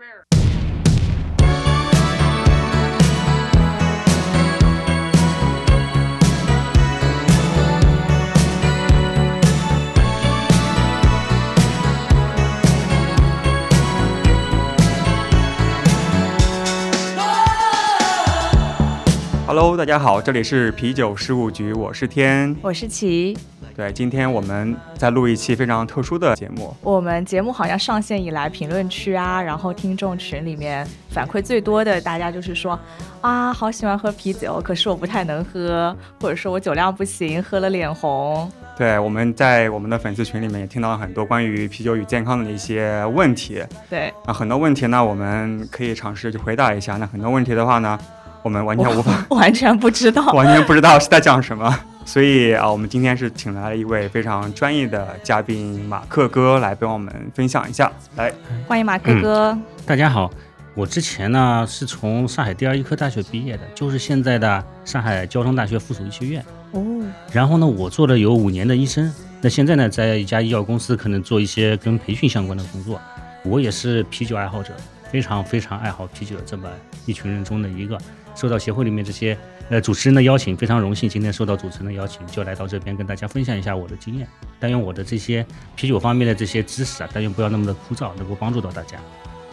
Bear. Hello，大家好，这里是啤酒事务局，我是天，我是齐。对，今天我们在录一期非常特殊的节目。我们节目好像上线以来，评论区啊，然后听众群里面反馈最多的，大家就是说啊，好喜欢喝啤酒，可是我不太能喝，或者说我酒量不行，喝了脸红。对，我们在我们的粉丝群里面也听到了很多关于啤酒与健康的一些问题。对，啊，很多问题呢，我们可以尝试去回答一下。那很多问题的话呢？我们完全无法，完全不知道，完全不知道是在讲什么。所以啊，我们今天是请来了一位非常专业的嘉宾马克哥来帮我们分享一下。来，欢迎马克哥。大家好，我之前呢是从上海第二医科大学毕业的，就是现在的上海交通大学附属医学院。哦。然后呢，我做了有五年的医生，那现在呢，在一家医药公司可能做一些跟培训相关的工作。我也是啤酒爱好者，非常非常爱好啤酒的这么一群人中的一个。受到协会里面这些呃主持人的邀请，非常荣幸，今天受到主持人的邀请，就来到这边跟大家分享一下我的经验。但愿我的这些啤酒方面的这些知识啊，但愿不要那么的枯燥，能够帮助到大家。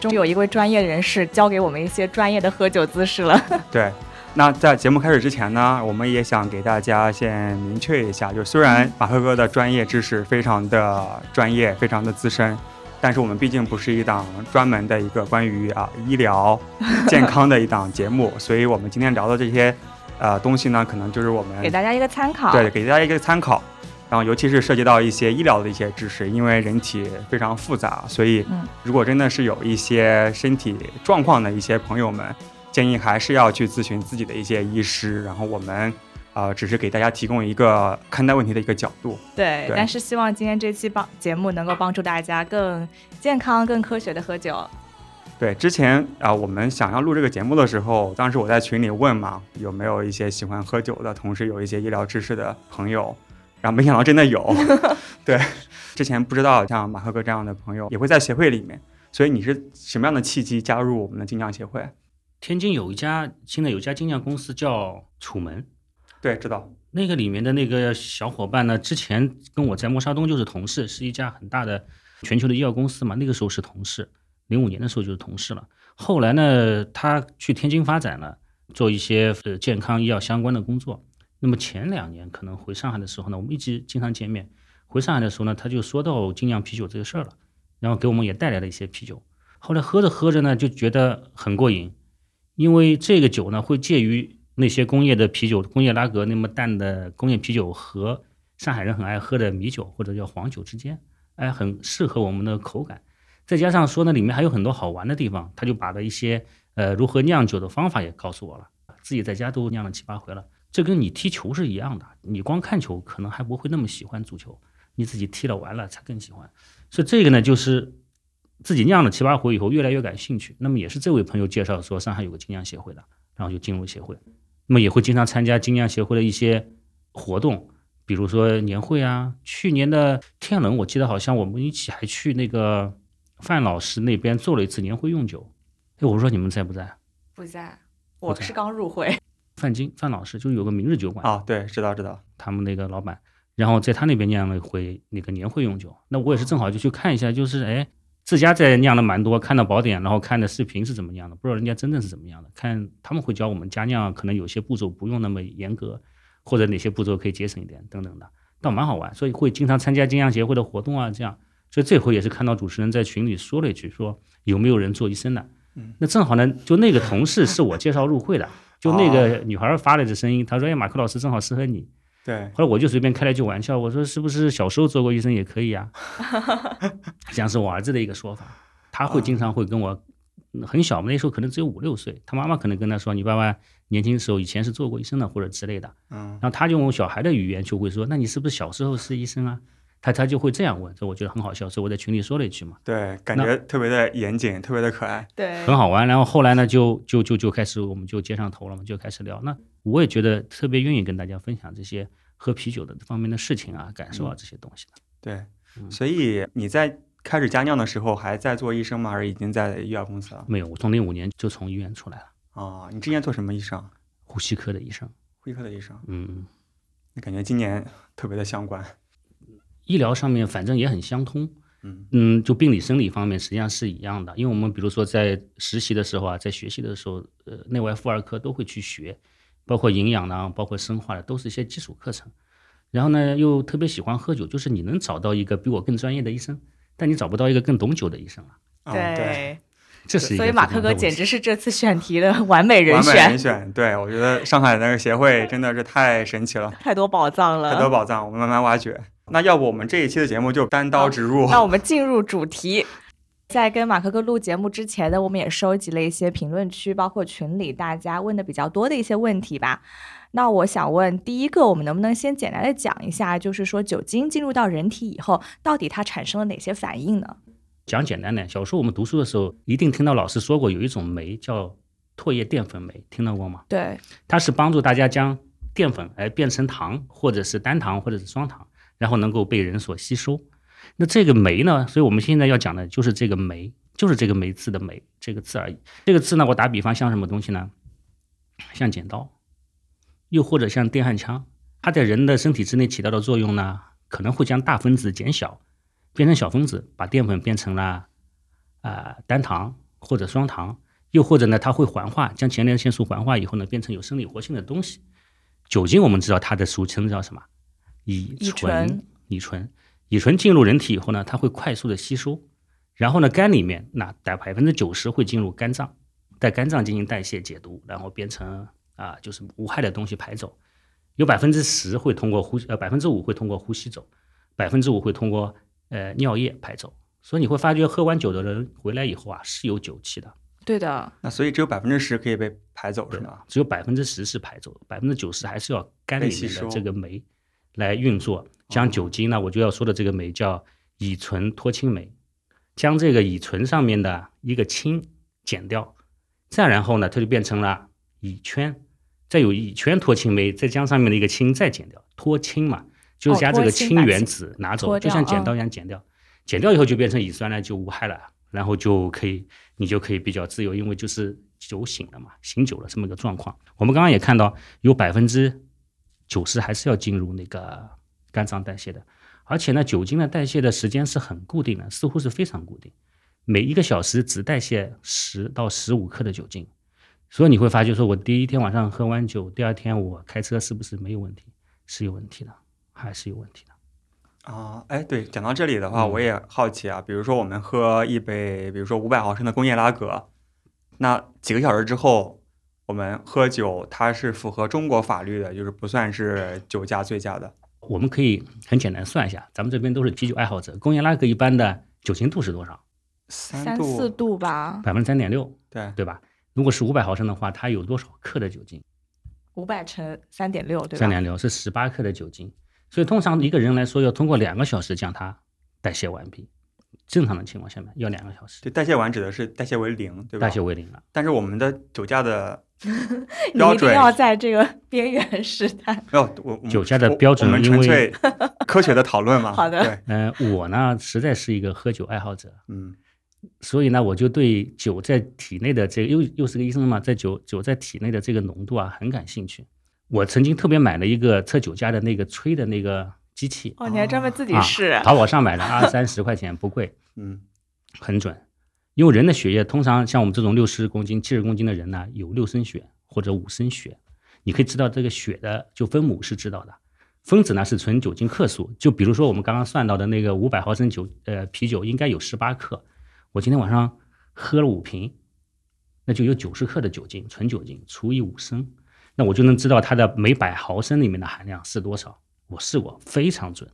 终于有一位专业人士教给我们一些专业的喝酒姿势了。对，那在节目开始之前呢，我们也想给大家先明确一下，就虽然马赫哥的专业知识非常的专业，非常的资深。但是我们毕竟不是一档专门的一个关于啊医疗健康的一档节目，所以我们今天聊的这些呃东西呢，可能就是我们给大家一个参考，对，给大家一个参考。然后尤其是涉及到一些医疗的一些知识，因为人体非常复杂，所以如果真的是有一些身体状况的一些朋友们，建议还是要去咨询自己的一些医师。然后我们。呃，只是给大家提供一个看待问题的一个角度。对，但是希望今天这期帮节目能够帮助大家更健康、更科学的喝酒。对，之前啊，我们想要录这个节目的时候，当时我在群里问嘛，有没有一些喜欢喝酒的，同时有一些医疗知识的朋友，然后没想到真的有。对，之前不知道像马赫哥这样的朋友也会在协会里面，所以你是什么样的契机加入我们的精酿协会？天津有一家，现在有一家精酿公司叫楚门。对，知道那个里面的那个小伙伴呢，之前跟我在默沙东就是同事，是一家很大的全球的医药公司嘛。那个时候是同事，零五年的时候就是同事了。后来呢，他去天津发展了，做一些呃健康医药相关的工作。那么前两年可能回上海的时候呢，我们一直经常见面。回上海的时候呢，他就说到精酿啤酒这个事儿了，然后给我们也带来了一些啤酒。后来喝着喝着呢，就觉得很过瘾，因为这个酒呢会介于。那些工业的啤酒，工业拉格那么淡的工业啤酒和上海人很爱喝的米酒或者叫黄酒之间，哎，很适合我们的口感。再加上说呢，里面还有很多好玩的地方，他就把了一些呃如何酿酒的方法也告诉我了。自己在家都酿了七八回了。这跟你踢球是一样的，你光看球可能还不会那么喜欢足球，你自己踢了完了才更喜欢。所以这个呢，就是自己酿了七八回以后越来越感兴趣。那么也是这位朋友介绍说上海有个精酿协会的，然后就进入协会。那么也会经常参加精酿协会的一些活动，比如说年会啊。去年的天冷，我记得好像我们一起还去那个范老师那边做了一次年会用酒。哎，我说你们在不在？不在，我是刚入会。范金范老师就是有个明日酒馆啊，对，知道知道，他们那个老板，然后在他那边酿了一回那个年会用酒。那我也是正好就去看一下，就是哎。自家在酿的蛮多，看到宝典，然后看的视频是怎么样的，不知道人家真正是怎么样的。看他们会教我们家酿，可能有些步骤不用那么严格，或者哪些步骤可以节省一点等等的，倒蛮好玩。所以会经常参加精酿协会的活动啊，这样。所以这回也是看到主持人在群里说了一句，说有没有人做医生的？嗯那正好呢，就那个同事是我介绍入会的，就那个女孩发了这声音，她说：“哎，马克老师正好适合你。”对，后来我就随便开了句玩笑，我说是不是小时候做过医生也可以啊？像是我儿子的一个说法，他会经常会跟我很小嘛，那时候可能只有五六岁，他妈妈可能跟他说，你爸爸年轻的时候以前是做过医生的或者之类的。嗯，然后他就用小孩的语言就会说，那你是不是小时候是医生啊？他他就会这样问，所以我觉得很好笑，所以我在群里说了一句嘛。对，感觉特别的严谨，特别的可爱，对，很好玩。然后后来呢，就就就就开始我们就接上头了嘛，就开始聊。那我也觉得特别愿意跟大家分享这些。喝啤酒的方面的事情啊、感受啊这些东西的。对，所以你在开始加酿的时候还在做医生吗？还是已经在医药公司了？没有，我从零五年就从医院出来了，哦，你之前做什么医生？呼吸科的医生。呼吸科的医生。嗯，那感觉今年特别的相关。医疗上面反正也很相通。嗯嗯，就病理生理方面实际上是一样的，因为我们比如说在实习的时候啊，在学习的时候，呃，内外妇儿科都会去学，包括营养呢，包括生化的，都是一些基础课程。然后呢，又特别喜欢喝酒，就是你能找到一个比我更专业的医生，但你找不到一个更懂酒的医生了。啊对，这是所以马克哥简直是这次选题的完美人完美选，人选。对我觉得上海那个协会 真的是太神奇了，太多宝藏了。太多宝藏，我们慢慢挖掘。那要不我们这一期的节目就单刀直入。那我们进入主题。在跟马克哥录节目之前呢，我们也收集了一些评论区，包括群里大家问的比较多的一些问题吧。那我想问，第一个，我们能不能先简单的讲一下，就是说酒精进入到人体以后，到底它产生了哪些反应呢？讲简单点，小时候我们读书的时候，一定听到老师说过有一种酶叫唾液淀粉酶，听到过吗？对，它是帮助大家将淀粉哎变成糖，或者是单糖，或者是双糖，然后能够被人所吸收。那这个酶呢？所以我们现在要讲的就是这个酶，就是这个酶字的酶这个字而已。这个字呢，我打比方像什么东西呢？像剪刀，又或者像电焊枪，它在人的身体之内起到的作用呢，可能会将大分子减小，变成小分子，把淀粉变成了啊、单糖或者双糖，又或者呢，它会环化，将前列腺素环化以后呢，变成有生理活性的东西。酒精我们知道它的俗称叫什么？乙乙醇。醇。乙醇，乙醇进入人体以后呢，它会快速的吸收，然后呢，肝里面那百百分之九十会进入肝脏，在肝脏进行代谢解毒，然后变成啊就是无害的东西排走，有百分之十会通过呼呃百分之五会通过呼吸走，百分之五会通过呃尿液排走，所以你会发觉喝完酒的人回来以后啊是有酒气的，对的，那所以只有百分之十可以被排走是吗？只有百分之十是排走，百分之九十还是要肝里面的这个酶来运作。将酒精呢，我就要说的这个酶叫乙醇脱氢酶，将这个乙醇上面的一个氢减掉，再然后呢，它就变成了乙醛，再有乙醛脱氢酶，再将上面的一个氢再减掉，脱氢嘛，就是哦将这个氢原子拿走，就像剪嗯刀一样剪掉，剪掉以后就变成乙酸了，就无害了，然后就可以你就可以比较自由，因为就是酒醒了嘛，醒酒了这么一个状况。我们刚刚也看到，有百分之九十还是要进入那个肝脏代谢的，而且呢，酒精的代谢的时间是很固定的，似乎是非常固定，每一个小时只代谢十到十五克的酒精。所以你会发觉，说我第一天晚上喝完酒，第二天我开车是不是没有问题？是有问题的，还是有问题的。啊，哎，对，讲到这里的话，嗯我也好奇啊，比如说我们喝一杯，比如说五百毫升的工业拉格，那几个小时之后，我们喝酒，它是符合中国法律的，就是不算是酒驾醉驾的。我们可以很简单算一下，咱们这边都是啤酒爱好者，工业拉格一般的酒精度是多少？三四度吧，百分之三点六，对，对吧？如果是五百毫升的话，它有多少克的酒精？五百乘三点六，对吧？三点六是十八克的酒精，所以通常一个人来说要通过两个小时将它代谢完毕。正常的情况下面要两个小时，对，代谢完指的是代谢为零，对吧？代谢为零了。但是我们的酒驾的你 标准一定要在这个 边缘试探。没有我我酒驾的标准我们因为纯粹 科学的讨论嘛。好的嗯，呃，我呢实在是一个喝酒爱好者，嗯所以呢，我就对酒在体内的这个又又是个医生嘛，在酒酒在体内的这个浓度啊很感兴趣。我曾经特别买了一个测酒驾的那个吹的那个机器，哦，你还专门自己啊试？淘宝上买的，二三十块钱不贵，嗯很准。因为人的血液通常像我们这种六十公斤、七十公斤的人呢，有六升血或者五升血，你可以知道这个血的就分母是知道的，分子呢是纯酒精克数。就比如说我们刚刚算到的那个五百毫升酒呃啤酒应该有十八克，我今天晚上喝了五瓶，那就有九十克的酒精，纯酒精除以五升，那我就能知道它的每百毫升里面的含量是多少。我试过，非常准。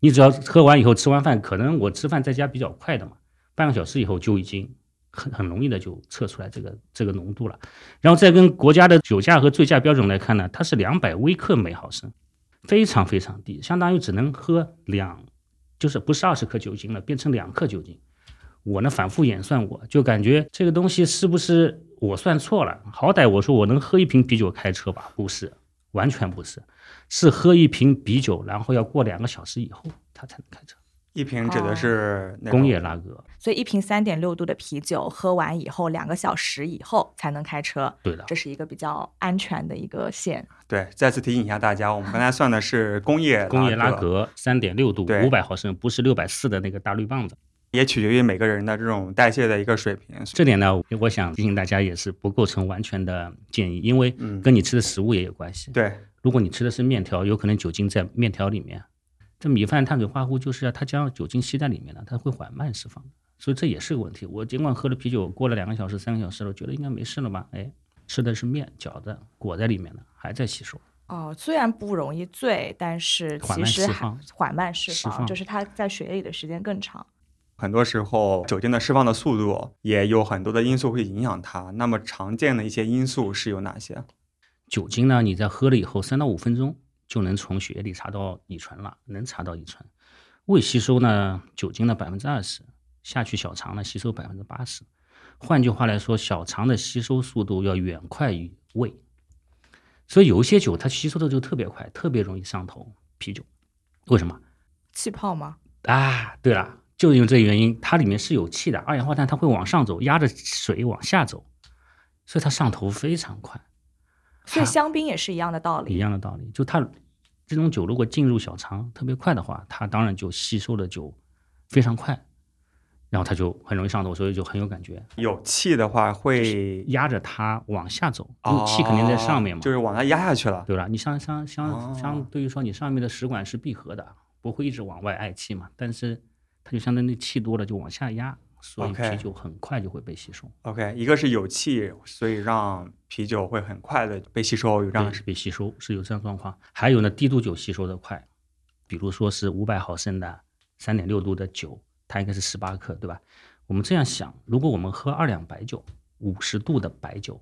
你只要喝完以后吃完饭，可能我吃饭在家比较快的嘛，半个小时以后就已经很很容易的就测出来这个这个浓度了。然后再跟国家的酒驾和醉驾标准来看呢，它是两百微克每毫升，非常非常低，相当于只能喝两，就是不是二十克酒精了，变成两克酒精。我呢反复演算过，就感觉这个东西是不是我算错了？好歹我说我能喝一瓶啤酒开车吧？不是，完全不是，是喝一瓶啤酒，然后要过两个小时以后他才能开车。一瓶指的是那工业拉格。所以一瓶三点六度的啤酒喝完以后，两个小时以后才能开车，对的这，是一个比较安全的一个线。对，再次提醒一下大家，我们刚才算的是 工业工业拉格，格三点六度，对五百毫升，不是六百四的那个大绿棒子。也取决于每个人的这种代谢的一个水平。这点呢，我想提醒大家，也是不构成完全的建议，因为嗯跟你吃的食物也有关系。对，如果你吃的是面条，有可能酒精在面条里面。这米饭碳水化合物就是要它将酒精吸在里面了，它会缓慢释放，所以这也是个问题。我尽管喝了啤酒，过了两个小时、三个小时了，觉得应该没事了吧？哎，吃的是面饺子，裹在里面的，还在吸收。哦，虽然不容易醉，但是缓慢其实还释放缓慢释放，释放就是它在血液里的时间更长。很多时候酒精的释放的速度也有很多的因素会影响它。那么常见的一些因素是有哪些？酒精呢，你在喝了以后三到五分钟就能从血液里查到乙醇了，能查到乙醇。胃吸收呢，酒精的百分之二十，下去小肠呢吸收百分之八十。换句话来说，小肠的吸收速度要远快于胃，所以有一些酒它吸收的就特别快，特别容易上头。啤酒为什么气泡吗？啊？对了，就因为这个原因，它里面是有气的，二氧化碳它会往上走，压着水往下走，所以它上头非常快。所以香槟也是一样的道理一。样的道理，就它这种酒如果进入小肠特别快的话，它当然就吸收的就非常快，然后它就很容易上头，所以就很有感觉，有气的话会压着它往下走，因为气肯定在上面嘛，哦就是往它压下去了。对吧？你相相哦相相对于说你上面的食管是闭合的，不会一直往外嗳气嘛，但是它就相当于气多了就往下压，所以啤酒很快就会被吸收，OK，一个是有气，所以让啤酒会很快的被吸收，有这样是，被吸收是有这样状况。还有呢，低度酒吸收的快，比如说是五百毫升的三点六度的酒，它应该是十八克，对吧？我们这样想，如果我们喝二两白酒，五十度的白酒，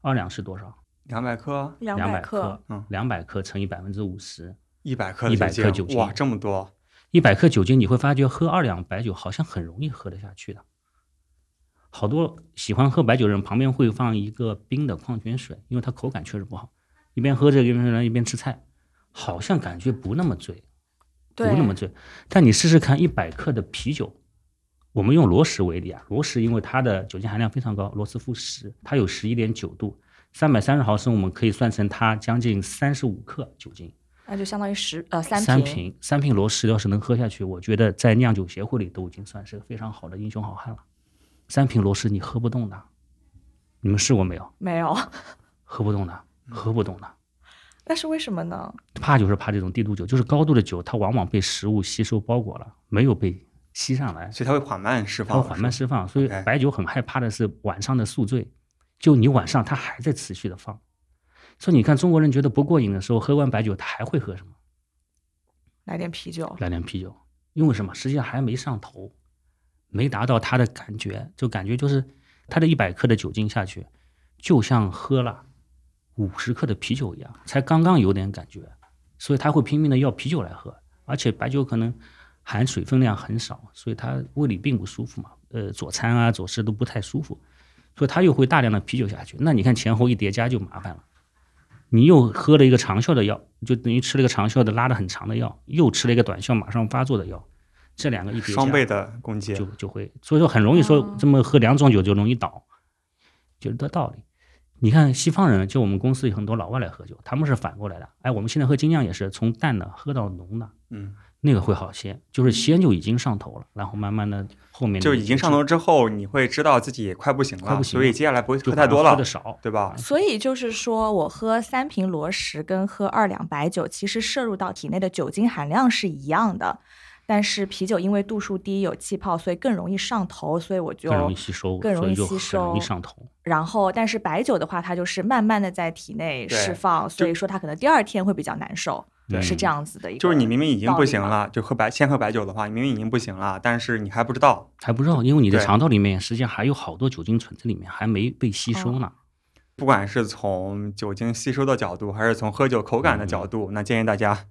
二两是多少？两百克、两两百克，嗯两百克乘以百分之五十，一百克、100克酒精哇，这么多！一百克酒精，你会发觉喝二两白酒好像很容易喝得下去的。好多喜欢喝白酒的人旁边会放一个冰的矿泉水，因为它口感确实不好。一边喝这个一边一边吃菜，好像感觉不那么醉，不，那么醉。但你试试看，一百克的啤酒，我们用罗氏为例啊，罗氏因为它的酒精含量非常高，罗斯福十，它有十一点九度，三百三十毫升，我们可以算成它将近三十五克酒精。那就相当于十呃三三瓶。瓶三瓶罗氏要是能喝下去，我觉得在酿酒协会里都已经算是个非常好的英雄好汉了。三瓶罗氏你喝不动的，你们试过没有？没有，喝不动的，喝不动的。那是为什么呢？怕就是怕这种低度酒，就是高度的酒，它往往被食物吸收包裹了，没有被吸上来，所以它会缓慢释放，它会缓慢释放。所以白酒很害怕的是晚上的宿醉，就你晚上它还在持续的放。所以你看中国人觉得不过瘾的时候，喝完白酒他还会喝什么？来点啤酒。来点啤酒，因为什么？实际上还没上头，没达到他的感觉，就感觉就是他的一百克的酒精下去，就像喝了五十克的啤酒一样，才刚刚有点感觉，所以他会拼命的要啤酒来喝，而且白酒可能含水分量很少，所以他胃里并不舒服嘛，呃，佐餐啊、佐食都不太舒服，所以他又会大量的啤酒下去，那你看前后一叠加就麻烦了。你又喝了一个长效的药，就等于吃了一个长效的拉的很长的药，又吃了一个短效马上发作的药，这两个一叠加双倍的攻击。就就会，所以说很容易说哦这么喝两种酒就容易倒，就是这道理。你看西方人，就我们公司有很多老外来喝酒，他们是反过来的。哎，我们现在喝精酿也是从淡的喝到浓的，嗯，那个会好些，就是先就已经上头了，然后慢慢的后面就已经上头之后，你会知道自己快不行了，快不行所以接下来不会喝太多了喝的，少，对吧？所以就是说，我喝三瓶罗什跟喝二两白酒，其实摄入到体内的酒精含量是一样的，但是啤酒因为度数低有气泡，所以更容易上头，所以我就更容易吸收，更容易吸所以就很容易上头。然后，但是白酒的话，它就是慢慢的在体内释放，所以说它可能第二天会比较难受，对是这样子的一个。就是你明明已经不行了，就喝白先喝白酒的话，你明明已经不行了，但是你还不知道。还不知道，因为你的肠道里面实际上还有好多酒精存在里面，还没被吸收呢。不管是从酒精吸收的角度，还是从喝酒口感的角度，那建议大家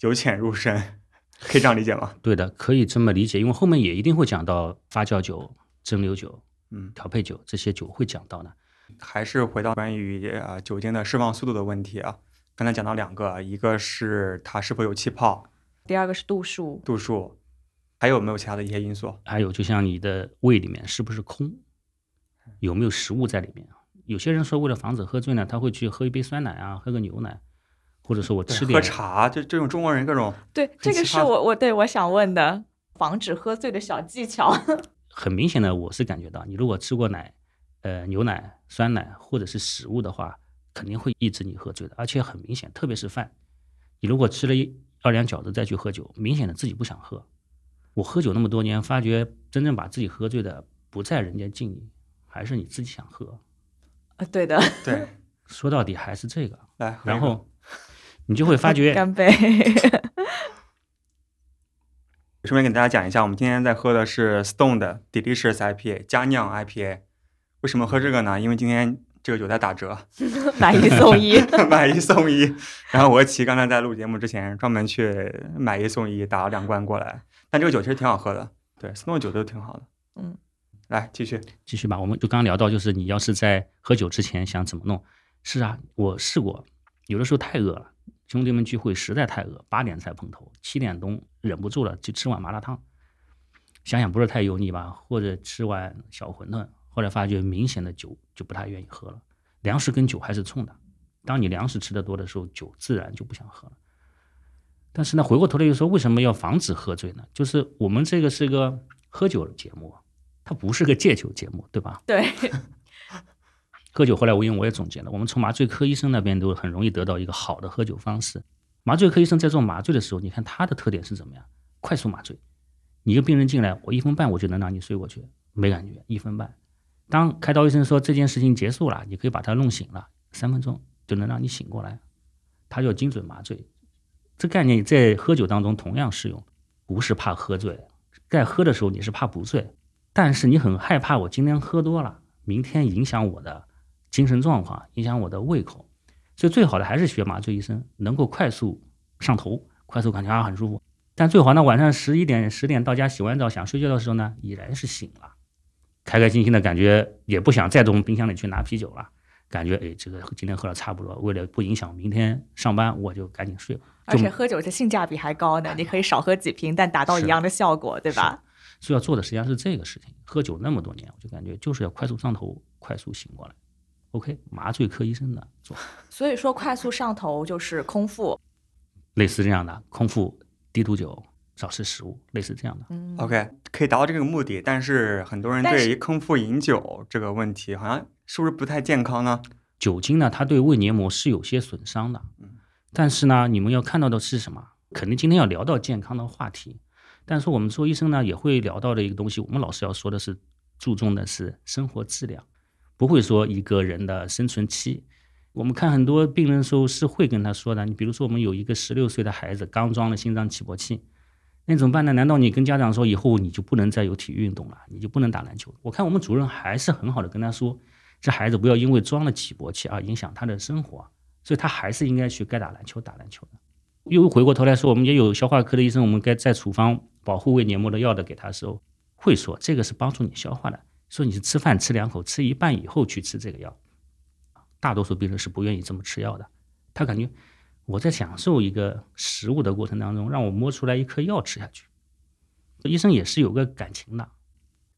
由浅入深，可以这样理解吗？对的，可以这么理解，因为后面也一定会讲到发酵酒、蒸馏酒、嗯，调配酒这些酒会讲到的。还是回到关于呃酒精的释放速度的问题啊。刚才讲到两个，一个是它是否有气泡第二个是度数，度数，还有没有其他的一些因素？还有就像你的胃里面是不是空，有没有食物在里面？有些人说为了防止喝醉呢，他会去喝一杯酸奶啊，喝个牛奶，或者说我吃喝点茶，就这种中国人各种对，这个是我我对我想问的，防止喝醉的小技巧。很明显的，我是感觉到，你如果吃过奶、呃牛奶、酸奶或者是食物的话，肯定会抑制你喝醉的，而且很明显，特别是饭，你如果吃了一二两饺子再去喝酒，明显的自己不想喝。我喝酒那么多年，发觉真正把自己喝醉的不在人家敬你，还是你自己想喝。啊，对的，对，说到底还是这个，来，然后你就会发觉，干杯。顺便给大家讲一下，我们今天在喝的是 Stone 的 Delicious IPA 加酿 IPA。为什么喝这个呢？因为今天这个酒在打折，买一送一，买一送一。然后我和琪刚才在录节目之前专门去买一送一，打了两罐过来。但这个酒其实挺好喝的，对，Stone 酒都挺好的。嗯，来继续。继续吧，我们就刚刚聊到，就是你要是在喝酒之前想怎么弄，是啊，我试过，有的时候太饿了，兄弟们聚会实在太饿，八点才碰头，七点钟忍不住了就吃碗麻辣烫，想想不是太油腻吧，或者吃碗小馄饨，后来发觉明显的酒就不太愿意喝了，粮食跟酒还是冲的，当你粮食吃的多的时候，酒自然就不想喝了。但是呢，回过头来又说，为什么要防止喝醉呢？就是我们这个是个喝酒节目，它不是个戒酒节目，对吧？对，喝酒后来我因为我也总结了，我们从麻醉科医生那边都很容易得到一个好的喝酒方式。麻醉科医生在做麻醉的时候，你看他的特点是怎么样？快速麻醉，你一个病人进来，我一分半我就能让你睡过去，没感觉，一分半。当开刀医生说这件事情结束了，你可以把他弄醒了，三分钟就能让你醒过来，他叫精准麻醉。这概念在喝酒当中同样适用，不是怕喝醉，在喝的时候你是怕不醉，但是你很害怕我今天喝多了，明天影响我的精神状况，影响我的胃口，所以最好的还是学麻醉医生，能够快速上头，快速感觉啊很舒服。但最好呢，晚上十一点、十点到家洗完澡想睡觉的时候呢，已然是醒了，开开心心的感觉，也不想再从冰箱里去拿啤酒了，感觉哎，这个今天喝了差不多，为了不影响明天上班，我就赶紧睡了。而且喝酒的性价比还高呢，你可以少喝几瓶，但达到一样的效果，对吧？所以要做的实际上是这个事情。喝酒那么多年，我就感觉就是要快速上头，快速醒过来。OK，麻醉科医生的做所以说，快速上头就是空腹。类似这样的空腹、低度酒、少吃食物，类似这样的。嗯 OK，可以达到这个目的，但是很多人对于空腹饮酒这个问题，好像是不是不太健康呢？酒精呢，它对胃黏膜是有些损伤的。嗯但是呢，你们要看到的是什么？肯定今天要聊到健康的话题，但是我们做医生呢，也会聊到的一个东西。我们老师要说的是，注重的是生活质量，不会说一个人的生存期。我们看很多病人的时候是会跟他说的，你比如说我们有一个十六岁的孩子刚装了心脏起搏器，那怎么办呢？难道你跟家长说以后你就不能再有体育运动了，你就不能打篮球？我看我们主任还是很好的跟他说，这孩子不要因为装了起搏器而影响他的生活，所以他还是应该去该打篮球打篮球的。又回过头来说，我们也有消化科的医生，我们该在处方保护胃黏膜的药的给他的时候，会说这个是帮助你消化的，说你是吃饭吃两口，吃一半以后去吃这个药。大多数病人是不愿意这么吃药的，他感觉我在享受一个食物的过程当中，让我摸出来一颗药吃下去。医生也是有个感情的，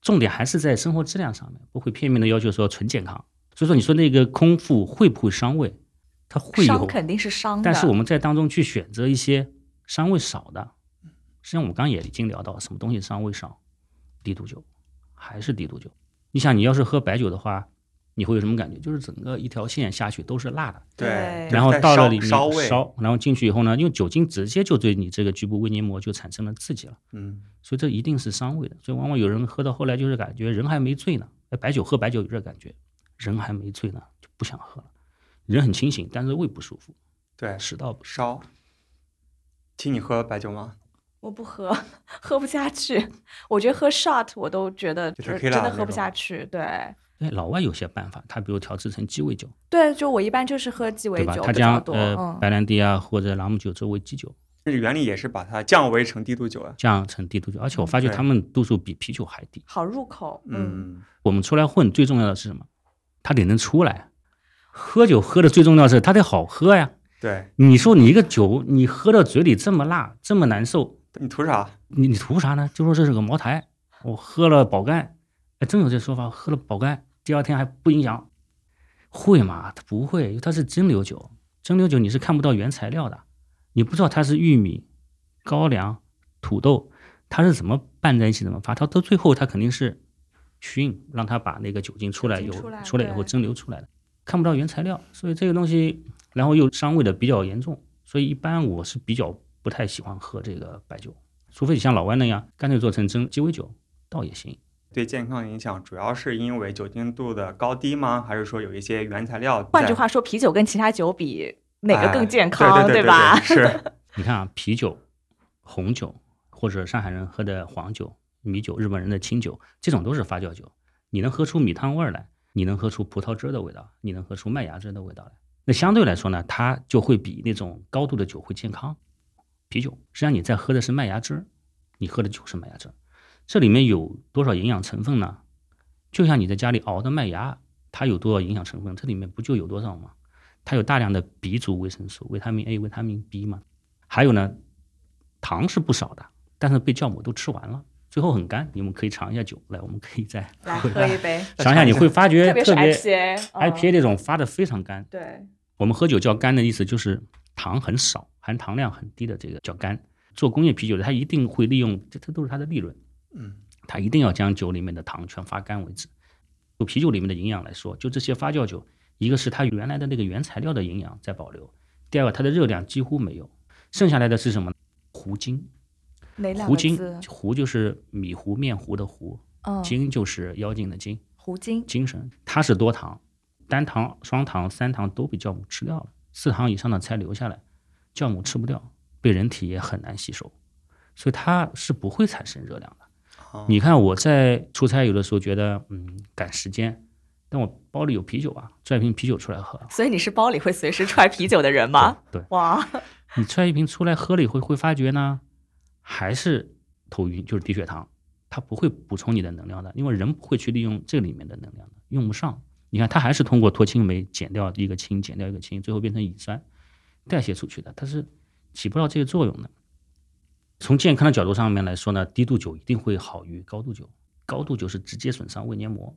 重点还是在生活质量上面，不会片面的要求说纯健康。所以说，你说那个空腹会不会伤胃？它会有，肯定是伤的，但是我们在当中去选择一些伤胃少的，实际上我们刚刚也已经聊到，什么东西伤胃少？低度酒，还是低度酒。你想，你要是喝白酒的话，你会有什么感觉？就是整个一条线下去都是辣的，对然后到了里面烧然后进去以后呢，因为酒精直接就对你这个局部胃黏膜就产生了刺激了，嗯，所以这一定是伤胃的。所以往往有人喝到后来就是感觉人还没醉呢，哎，白酒喝白酒有这感觉，人还没醉呢就不想喝了，人很清醒，但是胃不舒服，对，食道不舒烧。请你喝白酒吗？我不喝，喝不下去。我觉得喝 shot 我都觉得真的喝不下去。对服。对，老外有些办法，他比如调制成鸡尾酒，对，就我一般就是喝鸡尾？酒他将。呃嗯，白兰地啊或者朗姆酒作为基酒，这个原理也是把它降为成低度酒啊。降成低度酒，而且我发觉他们度数比啤酒还低。好入口。嗯，嗯，我们出来混最重要的是什么？他得能出来。喝酒喝的最重要的是它得好喝呀。对你说你一个酒，你喝到嘴里这么辣，这么难受，你图啥？你你图啥呢？就说这是个茅台，我喝了保肝，哎，真有这说法，喝了保肝，第二天还不影响，会吗？它不会，因为它是蒸馏酒，蒸馏酒你是看不到原材料的，你不知道它是玉米、高粱、土豆，它是怎么拌在一起，怎么发，它到最后它肯定是熏，让它把那个酒精出来以后出来，出来以后蒸馏出来的，看不到原材料，所以这个东西，然后又伤胃的比较严重，所以一般我是比较不太喜欢喝这个白酒，除非你像老外那样，干脆做成蒸鸡尾酒，倒也行。对健康的影响主要是因为酒精度的高低吗？还是说有一些原材料？换句话说，啤酒跟其他酒比，哪个哎更健康，对对对吧？对对是，你看啊，啤酒、红酒或者上海人喝的黄酒、米酒、日本人的清酒，这种都是发酵酒。你能喝出米汤味儿来，你能喝出葡萄汁的味道，你能喝出麦芽汁的味道来。那相对来说呢，它就会比那种高度的酒会健康。啤酒实际上你在喝的是麦芽汁，你喝的就是麦芽汁。这里面有多少营养成分呢？就像你在家里熬的麦芽，它有多少营养成分？这里面不就有多少吗？它有大量的 B 族维生素、维他命 A、维他命 B 嘛。还有呢，糖是不少的，但是被酵母都吃完了，最后很干。你们可以尝一下酒，来，我们可以再来喝一杯，尝一下，你会发觉特别是别 IPA，嗯 IPA 这种发的非常干。对，我们喝酒叫干的意思就是糖很少，含糖量很低的这个叫干。做工业啤酒的，它一定会利用，这这都是它的利润。嗯，它一定要将酒里面的糖全发干为止。就啤酒里面的营养来说，就这些发酵酒，一个是它原来的那个原材料的营养在保留，第二个它的热量几乎没有，剩下来的是什么？糊精。哪两糊精糊就是米糊、面糊的糊，嗯，精就是妖精的精，糊精，精神。它是多糖，单糖、双糖、三糖都被酵母吃掉了，四糖以上的才留下来，酵母吃不掉，被人体也很难吸收，所以它是不会产生热量的。哦你看我在出差，有的时候觉得嗯赶时间，但我包里有啤酒啊，拽一瓶啤酒出来喝。所以你是包里会随时揣啤酒的人吗？对，对哇，你揣一瓶出来喝了以后，会发觉呢，还是头晕，就是低血糖，它不会补充你的能量的，因为人不会去利用这里面的能量的，用不上。你看，它还是通过脱氢酶减掉一个氢，减掉一个氢，最后变成乙酸代谢出去的，它是起不到这个作用的。从健康的角度上面来说呢，低度酒一定会好于高度酒，高度酒是直接损伤胃黏膜，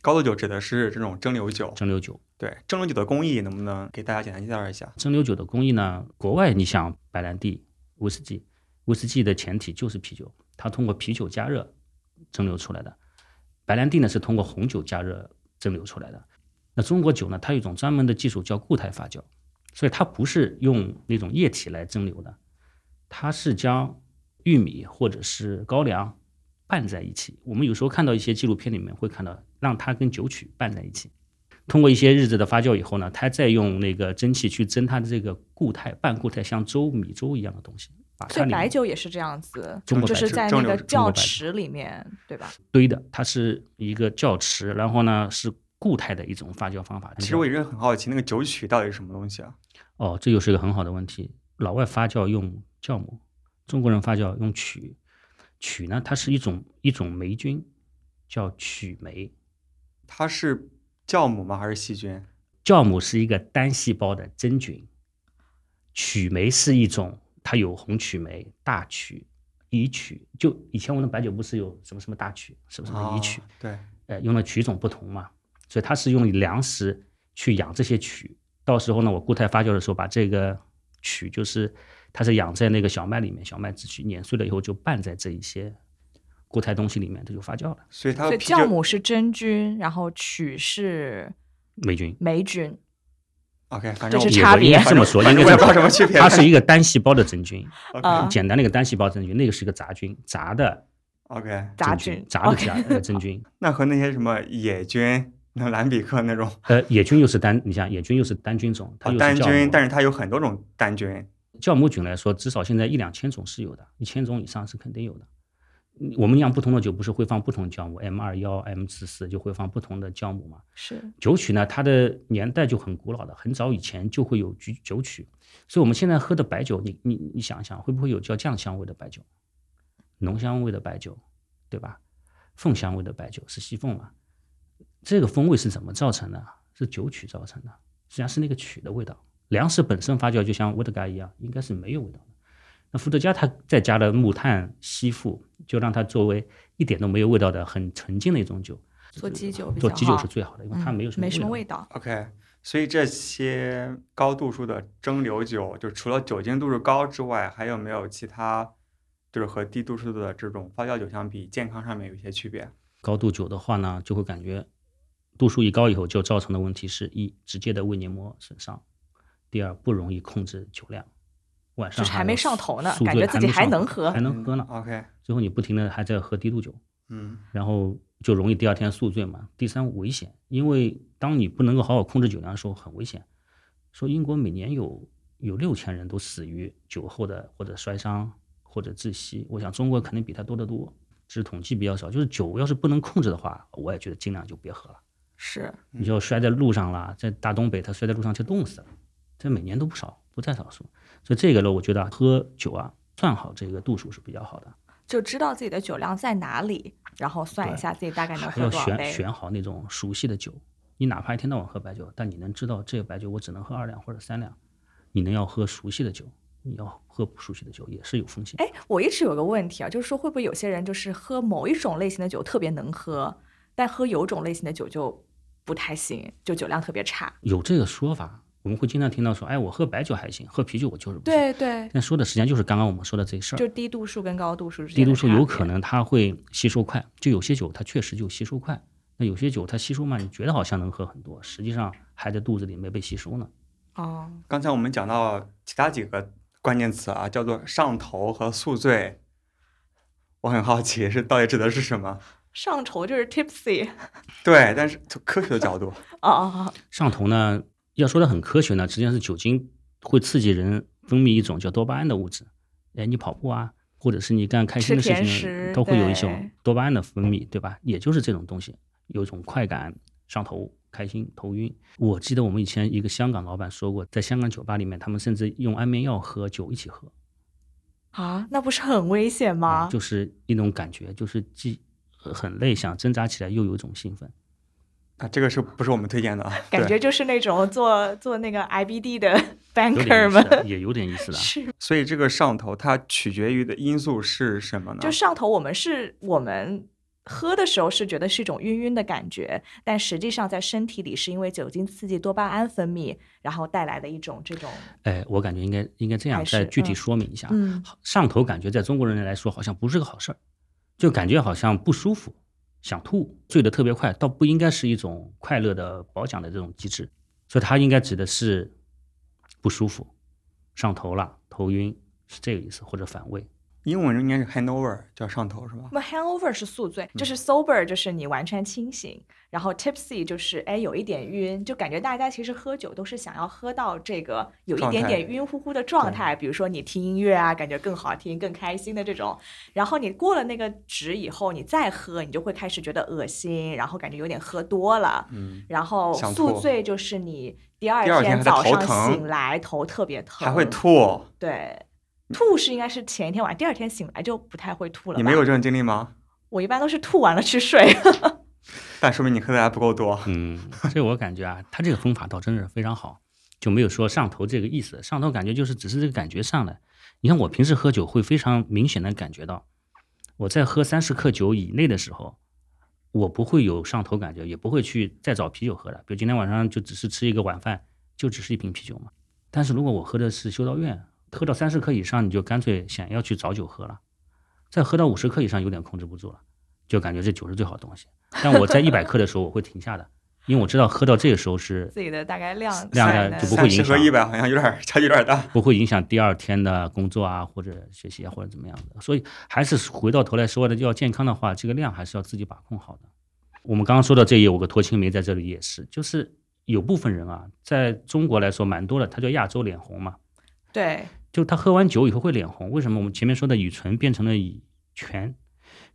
高度酒指的是这种蒸馏酒。蒸馏酒。对蒸馏酒的工艺，能不能给大家简单介绍一下？蒸馏酒的工艺呢，国外你想白兰地、威士忌，威士忌的前提就是啤酒，它通过啤酒加热蒸馏出来的。白兰地呢是通过红酒加热蒸馏出来的。那中国酒呢，它有一种专门的技术叫固态发酵，所以它不是用那种液体来蒸馏的，它是将玉米或者是高粱拌在一起。我们有时候看到一些纪录片里面会看到，让它跟酒曲拌在一起。通过一些日子的发酵以后呢，它再用那个蒸汽去蒸它的这个固态、半固态，像粥、米粥一样的东西，所以白酒也是这样子，就是在那个窖池里面，对吧？堆的，它是一个窖池，然后呢是固态的一种发酵方法。其实我一直很好奇，那个酒曲到底是什么东西啊？哦，这又是一个很好的问题。老外发酵用酵母，中国人发酵用曲。曲呢，它是一种一种霉菌，叫曲霉。它是酵母吗？还是细菌？酵母是一个单细胞的真菌，曲霉是一种，它有红曲霉、大曲、乙曲。就以前我们的白酒不是有什么什么大曲，什么什么乙曲哦，对，呃，用的曲种不同嘛，所以它是用粮食去养这些曲。到时候呢，我固态发酵的时候，把这个曲就是它是养在那个小麦里面，小麦子曲碾碎了以后就拌在这一些固态东西里面，它就发酵了。所以它所以酵母是真菌，然后曲是霉菌，霉菌。OK，反这正我是差别这么说，应该这么说什么区别。它是一个单细胞的真菌简单的一个单细胞真菌，那个是一个杂菌，杂的 OK，杂菌菌，杂的杂呃真菌。那和那些什么野菌、那兰比克那种呃，野菌又是单，你像野菌又是单菌种，它单菌，但是它有很多种单菌。酵母菌来说，至少现在一两千种是有的，一千种以上是肯定有的。嗯我们酿不同的酒，不是会放不同酵母，M 二幺、M 四四就会放不同的酵母嘛。是酒曲呢，它的年代就很古老的，很早以前就会有酒酒曲，所以我们现在喝的白酒，你你你想一想，会不会有叫酱香味的白酒，浓香味的白酒，对吧？凤香味的白酒是西凤嘛？这个风味是怎么造成的？是酒曲造成的，实际上是那个曲的味道。粮食本身发酵就像伏特加一样，应该是没有味道的。那伏特加它再加了木炭吸附，就让它作为一点都没有味道的很纯净的一种酒。做基酒做基酒是最好的，因为它嗯没有什么没什么味味道。OK，所以这些高度数的蒸馏酒，就除了酒精度数高之外，还有没有其他，就是和低度数的这种发酵酒相比，健康上面有一些区别？高度酒的话呢，就会感觉度数一高以后，就造成的问题是一直接的胃黏膜损伤，第二不容易控制酒量，晚上就是还没上头呢感觉自己还能喝还能喝呢。嗯 OK，最后你不停的还在喝低度酒，嗯然后就容易第二天宿醉嘛。第三危险，因为当你不能够好好控制酒量的时候，很危险。说英国每年有有六千人都死于酒后的或者摔伤或者窒息，我想中国肯定比他多得多，只是统计比较少。就是酒要是不能控制的话，我也觉得尽量就别喝了。是，你就摔在路上了，在大东北他摔在路上就冻死了，这每年都不少，不在少数。所以这个呢，我觉得喝酒啊，算好这个度数是比较好的。就知道自己的酒量在哪里，然后算一下自己大概能喝多少杯。选好那种熟悉的酒。你哪怕一天到晚喝白酒，但你能知道这个白酒我只能喝二两或者三两，你能要喝熟悉的酒，你要喝不熟悉的酒也是有风险。哎，我一直有个问题啊，就是说会不会有些人就是喝某一种类型的酒特别能喝，但喝有种类型的酒就不太行，就酒量特别差。有这个说法，我们会经常听到说，哎，我喝白酒还行，喝啤酒我就是不行。对对，但说的实际上就是刚刚我们说的这事儿。就低度数跟高度数之低度数有可能它会吸收快，就有些酒它确实就吸收快，那有些酒它吸收慢，你觉得好像能喝很多，实际上还在肚子里没被吸收呢。哦，刚才我们讲到其他几个关键词啊，叫做上头和宿醉。我很好奇，是到底指的是什么？上头就是 tipsy，对，但是从科学的角度，哦哦哦，上头呢，要说的很科学呢，实际上是酒精会刺激人分泌一种叫多巴胺的物质。哎，你跑步啊，或者是你干开心的事情，都会有一对种多巴胺的分泌，对吧？也就是这种东西，有一种快感、上头、开心、头晕。我记得我们以前一个香港老板说过，在香港酒吧里面，他们甚至用安眠药和酒一起喝。啊，那不是很危险吗？啊就是一种感觉，就是既呃很累，想挣扎起来，又有一种兴奋。啊，这个是不是我们推荐的啊？感觉就是那种做做那个 IBD 的 banker 们，也有点意思的。是所以这个上头它取决于的因素是什么呢？就上头，我们是我们喝的时候是觉得是一种晕晕的感觉，但实际上在身体里是因为酒精刺激多巴胺分泌，然后带来的一种这种哎，我感觉应该应该这样再具体嗯说明一下。嗯上头感觉在中国人来说好像不是个好事儿，就感觉好像不舒服，想吐，醉得特别快，倒不应该是一种快乐的褒奖的这种机制，所以它应该指的是不舒服，上头了，头晕是这个意思，或者反胃。英文应该是 hangover，叫上头是吧？那么 hangover 是宿醉，嗯就是 sober 就是你完全清醒，然后 tipsy 就是哎有一点晕，就感觉大家其实喝酒都是想要喝到这个有一点点晕乎乎的状态，比如说你听音乐啊，感觉更好听、更开心的这种。然后你过了那个值以后，你再喝，你就会开始觉得恶心，然后感觉有点喝多了。嗯，然后宿醉就是你第二天早上醒来头特别疼，还会。吐。对，吐是应该是前一天晚上，第二天醒来就不太会吐了。你没有这种经历吗？我一般都是吐完了去睡。但说明你喝的还不够多。嗯，所以我感觉啊，他这个方法倒真是非常好，就没有说上头这个意思。上头感觉就是只是这个感觉上来。你看我平时喝酒会非常明显的感觉到，我在喝三十克酒以内的时候，我不会有上头感觉，也不会去再找啤酒喝了。比如今天晚上就只是吃一个晚饭，就只是一瓶啤酒嘛。但是如果我喝的是修道院，喝到三十克以上，你就干脆想要去找酒喝了。再喝到五十克以上，有点控制不住了，就感觉这酒是最好的东西。但我在一百克的时候，我会停下的，因为我知道喝到这个时候是自己的大概量量算的的就不会影响和一百好像有点差距有点大。不会影响第二天的工作啊，或者学习啊，或者怎么样的。所以还是回到头来说的，要健康的话，这个量还是要自己把控好的。我们刚刚说到这有个脱青梅在这里也是，就是有部分人啊，在中国来说蛮多的，他叫亚洲脸红嘛，对，就他喝完酒以后会脸红。为什么？我们前面说的乙醇变成了乙醛，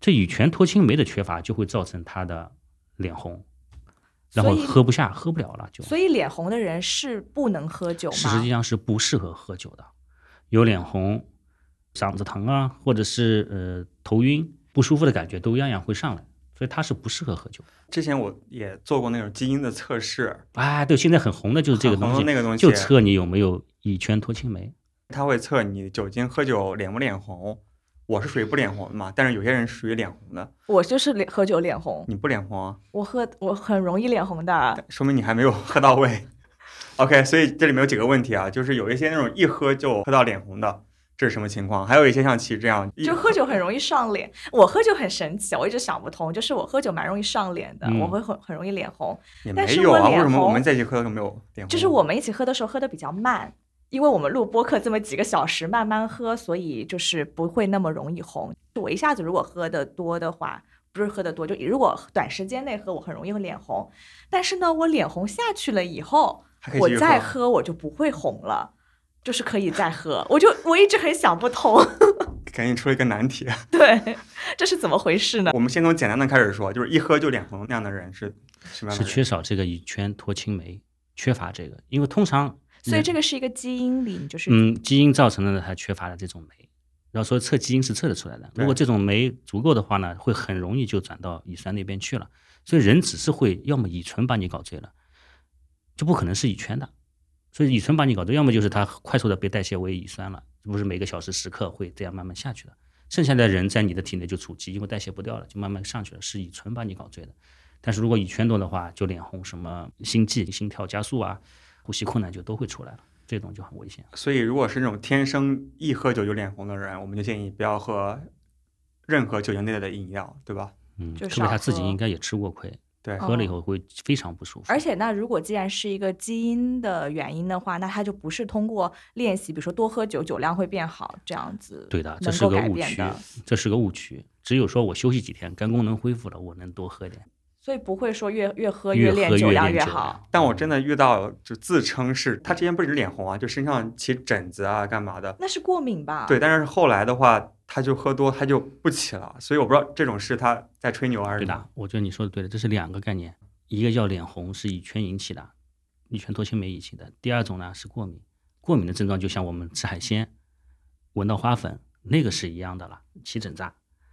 这乙醛脱氢酶的缺乏就会造成他的脸红，然后喝不下，喝不了了就。所以脸红的人是不能喝酒实？际上是不适合喝酒的，有脸红、嗓子疼啊，或者是呃头晕、不舒服的感觉都样样会上来，所以他是不适合喝酒。之前我也做过那种基因的测试，哎，对，现在很红的就是这个东西，那个东西就测你有没有乙醛脱氢酶。他会测你酒精喝酒脸不脸红。我是属于不脸红的嘛，但是有些人是属于脸红的。我就是脸喝酒脸红，你不脸红啊？我喝我很容易脸红的，说明你还没有喝到位。OK，所以这里面有几个问题啊，就是有一些那种一喝就喝到脸红的，这是什么情况？还有一些像其这样，就喝酒很容易上脸。我喝酒很神奇，我一直想不通，就是我喝酒蛮容易上脸的，我会很很容易脸红。也没有啊，为什么我们在一起喝的时候没有脸红？就是我们一起喝的时候喝的比较慢。因为我们录播客这么几个小时，慢慢喝，所以就是不会那么容易红。我一下子如果喝的多的话，不是喝的多，就如果短时间内喝，我很容易会脸红。但是呢，我脸红下去了以后，我再喝我就不会红了，就是可以再喝。我就我一直很想不通，赶紧出了一个难题。对，这是怎么回事呢？我们先从简单的开始说，就是一喝就脸红那样的人是什么样的？是缺少这个乙醛脱氢酶，缺乏这个，因为通常。所以这个是一个基因里，就是嗯，基因造成的它缺乏了这种酶，然后说测基因是测得出来的。如果这种酶足够的话呢，会很容易就转到乙酸那边去了。所以人只是会要么乙醇把你搞醉了，就不可能是乙醛的。所以乙醇把你搞醉，要么就是它快速的被代谢为乙酸了，不是每个小时时刻会这样慢慢下去的。剩下的人在你的体内就储积，因为代谢不掉了，就慢慢上去了，是乙醇把你搞醉的。但是如果乙醛多的话，就脸红，什么心悸、心跳加速啊。呼吸困难就都会出来了，这种就很危险。所以，如果是那种天生一喝酒就脸红的人，我们就建议不要喝任何酒精类的饮料，对吧？嗯，特别他自己应该也吃过亏，对，喝了以后会非常不舒服。而且，那如果既然是一个基因的原因的话，那他就不是通过练习，比如说多喝酒，酒量会变好这样子。对的，这是个误区，这是个误区。只有说我休息几天，肝功能恢复了，我能多喝点。所以不会说越越喝越练酒量越好，但我真的遇到就自称是他之前不是脸红啊，就身上起疹子啊，干嘛的？那是过敏吧？对，但是后来的话，他就喝多，他就不起了。所以我不知道这种是他在吹牛还是对的。我觉得你说的对的，这是两个概念，一个叫脸红是乙醛引起的，乙醛脱氢酶引起的。第二种呢是过敏，过敏的症状就像我们吃海鲜，闻到花粉，那个是一样的了，起疹子，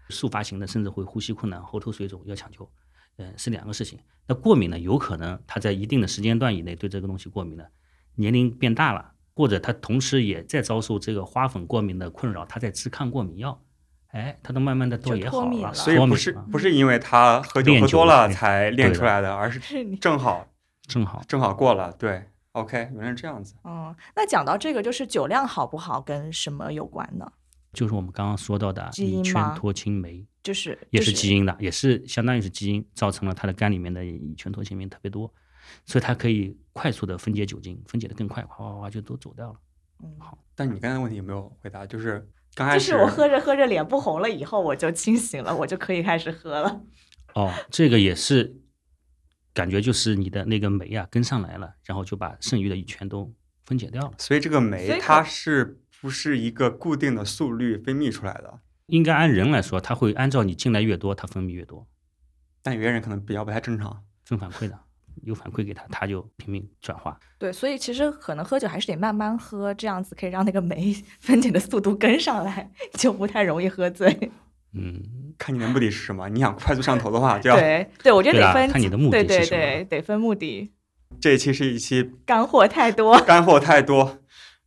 速发型的甚至会呼吸困难、喉头水肿，要抢救。嗯，是两个事情。那过敏呢，有可能他在一定的时间段以内对这个东西过敏了，年龄变大了，或者他同时也在遭受这个花粉过敏的困扰，他在吃抗过敏药，哎，他都慢慢的都也好了。所以不是不是因为他喝酒喝多了才练出来的，而是正好正好正好过了。对，OK，原来是这样子。嗯，那讲到这个，就是酒量好不好跟什么有关呢？就是我们刚刚说到的乙醛脱氢酶。就是也是基因的，也是相当于是基因造成了它的肝里面的乙醛脱氢酶特别多，所以它可以快速的分解酒精，分解的更快，哗哗哗就都走掉了。嗯，好。但你刚才问题有没有回答？就是刚开始，就是我喝着喝着脸不红了以后，我就清醒了，我就可以开始喝了。哦，这个也是感觉就是你的那个酶啊跟上来了，然后就把剩余的乙醛都分解掉了。所以这个酶它是不是一个固定的速率分泌出来的？应该按人来说，他会按照你进来越多，它分泌越多。但有些人可能比较不太正常，正反馈的，有反馈给他，他就拼命转化。对，所以其实可能喝酒还是得慢慢喝，这样子可以让那个酶 分解的速度跟上来，就不太容易喝醉。嗯，看你的目的是什么？你想快速上头的话，就要对对，我觉得得分。看你的目的对对对，得分目的。这一期是一期干货太多，干货太多，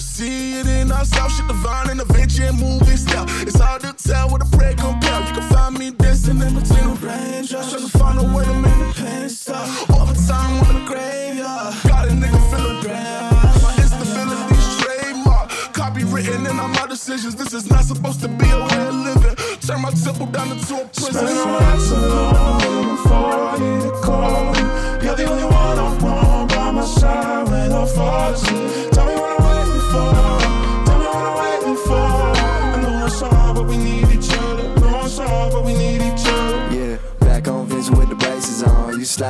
see it in ourselves. Shit divine and adventure moving style. It's hard to tell what a prayer compare. You can find me dancing in between the raindrops. Trying to find a way to make the pain stop. Overtime on the graveyard. Got a nigga feeling bad. My instability's trademark. Copywritten in all my decisions. This is not supposed to be a way of living. Turn my temple down into a prison. Spend my nights alone before you call. You're the only one I want by my side when I fall asleep.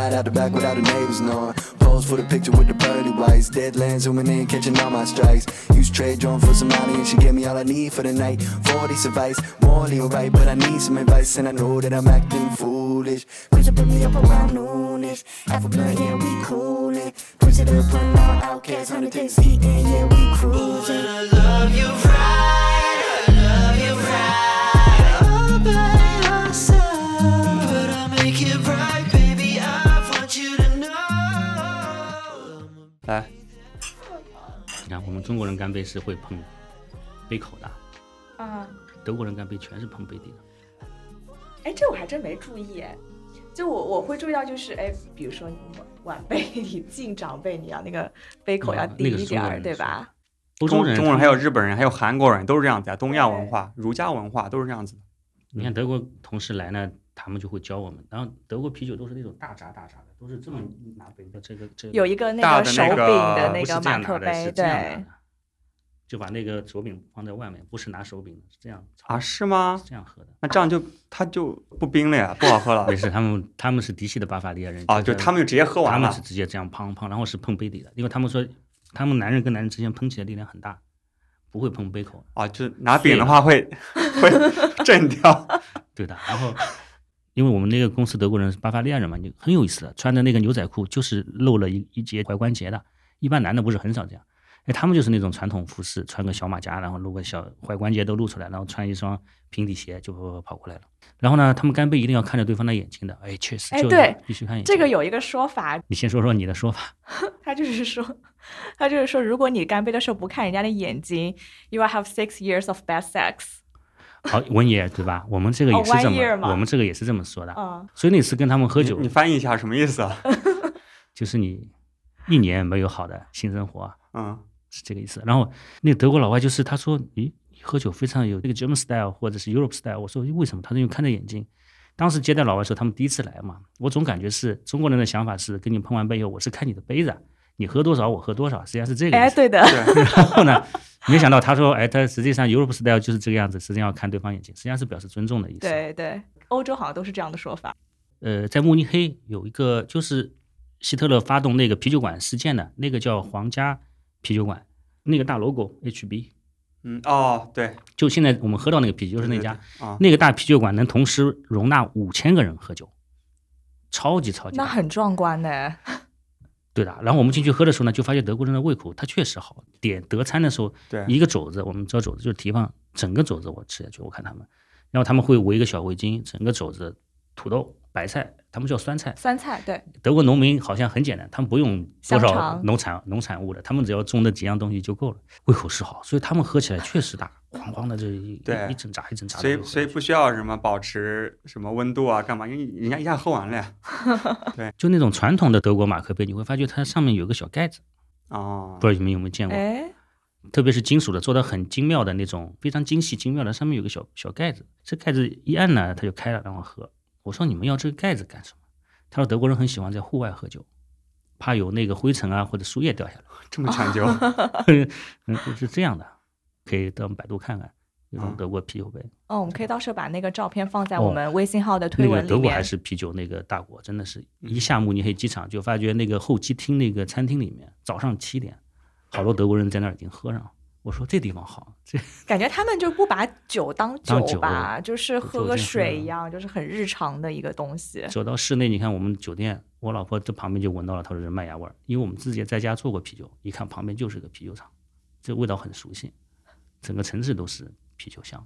Slide out the back without the neighbors knowing. Pose for the picture with the pearly whites. Deadlands zooming in, catching all my strikes. Use trade drone for some money and she gave me all I need for the night. 40 advice, morally alright, but I need some advice and I know that I'm acting foolish. Push up me up around noonish. Half a blood, yeah, we coolin'. It up, on outcasts, 100 days eating, yeah, we cruising. I love you 来，你看我们中国人干杯是会碰杯口的，啊，德国人干杯全是碰杯底的。哎，这我还真没注意哎。就我我会注意到，就是哎，比如说你晚辈 你敬长辈，你要那个杯口要低一点儿，对吧？中中国人还有日本人还有韩国人都是这样子啊，东亚文化、儒家文化都是这样子的。你看德国同事来呢，他们就会教我们。然后德国啤酒都是那种大扎大扎的，都是这么拿杯的，这个这个有一个那大个手柄的那个的不是个马克这样拿的，杯，是这样的，，就把那个手柄放在外面，不是拿手柄的，是这样啊，是吗是？这样喝的。那这样就它就不冰了呀，不好喝了 没事，他们他们是嫡系的巴伐利亚人啊，就他们就直接喝完了他们是。直接这样砰砰，然后是碰杯底的，因为他们说他们男人跟男人之间碰起来力量很大，不会碰杯口。啊，就拿饼的话会 会震掉。对的，然后因为我们那个公司德国人是巴伐利亚人嘛，就很有意思的，穿的那个牛仔裤就是露了一一节踝关节的，一般男的不是很少这样。哎，他们就是那种传统服饰，穿个小马甲，然后露个小踝关节都露出来，然后穿一双平底鞋就跑过来了。然后呢，他们干杯一定要看着对方的眼睛的。哎，确实，就哎对必须看眼睛。这个，有一个说法，你先说说你的说法。他就是说，他就是说，如果你干杯的时候不看人家的眼睛，you will have six years of bad sex。好，one year 对吧？我们这个哦也是这么，嘛我们这个也是这么说的。嗯，所以那次跟他们喝酒你你，翻译一下什么意思啊？就是你一年没有好的性生活啊，嗯，是这个意思。然后那个德国老外就是他说，咦，你喝酒非常有这个 German style 或者是 Europe style。我说为什么？他说因为看着眼睛。当时接待老外的时候，他们第一次来嘛，我总感觉是中国人的想法是跟你碰完杯以后，我是看你的杯子，你喝多少我喝多少，实际上是这个意哎，思。对的，对，然后呢，没想到他说，哎，他实际上 Europe style 就是这个样子，实际上要看对方眼睛，实际上是表示尊重的意思。对对，欧洲好像都是这样的说法。呃，在慕尼黑有一个就是希特勒发动那个啤酒馆事件的那个叫皇家啤酒馆，那个大 logo HB，嗯，哦，对，就现在我们喝到那个啤酒就是那家，对啊，那个大啤酒馆能同时容纳五千个人喝酒，超级超级。那很壮观呢。对的，然后我们进去喝的时候呢，就发现德国人的胃口他确实好。点德餐的时候，对一个肘子，我们叫肘子就是蹄膀整个肘子我吃下去，我看他们，然后他们会围一个小围巾，整个肘子土豆、白菜，他们叫酸菜。酸菜对，德国农民好像很简单，他们不用多少农产农产物的，他们只要种那几样东西就够了，胃口是好，所以他们喝起来确实大，哐哐的这一对一一整扎一整扎的所以所以不需要什么保持什么温度啊，干嘛？因为人家一下喝完了呀。对就那种传统的德国马克杯，你会发觉它上面有个小盖子，哦不，知道你们有没有见过？哎，特别是金属的，做的很精妙的那种，非常精细精妙的，上面有个小小盖子，这盖子一按呢，它就开了，然后喝。我说你们要这个盖子干什么？他说德国人很喜欢在户外喝酒，怕有那个灰尘啊或者树叶掉下来。这么讲究。嗯，是这样的，可以到百度看看，那种嗯德国啤酒杯。哦，我们可以到时候把那个照片放在哦我们微信号的推那个文里面。德国还是啤酒那个大国，真的是一下慕尼黑机场就发觉那个候机厅那个餐厅里面，早上七点，好多德国人在那儿已经喝上了。我说这地方好，这感觉他们就不把酒当当酒吧，就是喝个水一样，就是很日常的一个东西。走到室内，你看我们酒店，我老婆这旁边就闻到了她说是麦芽味儿，因为我们自己在家做过啤酒，一看旁边就是个啤酒厂，这味道很熟悉，整个城市都是啤酒香。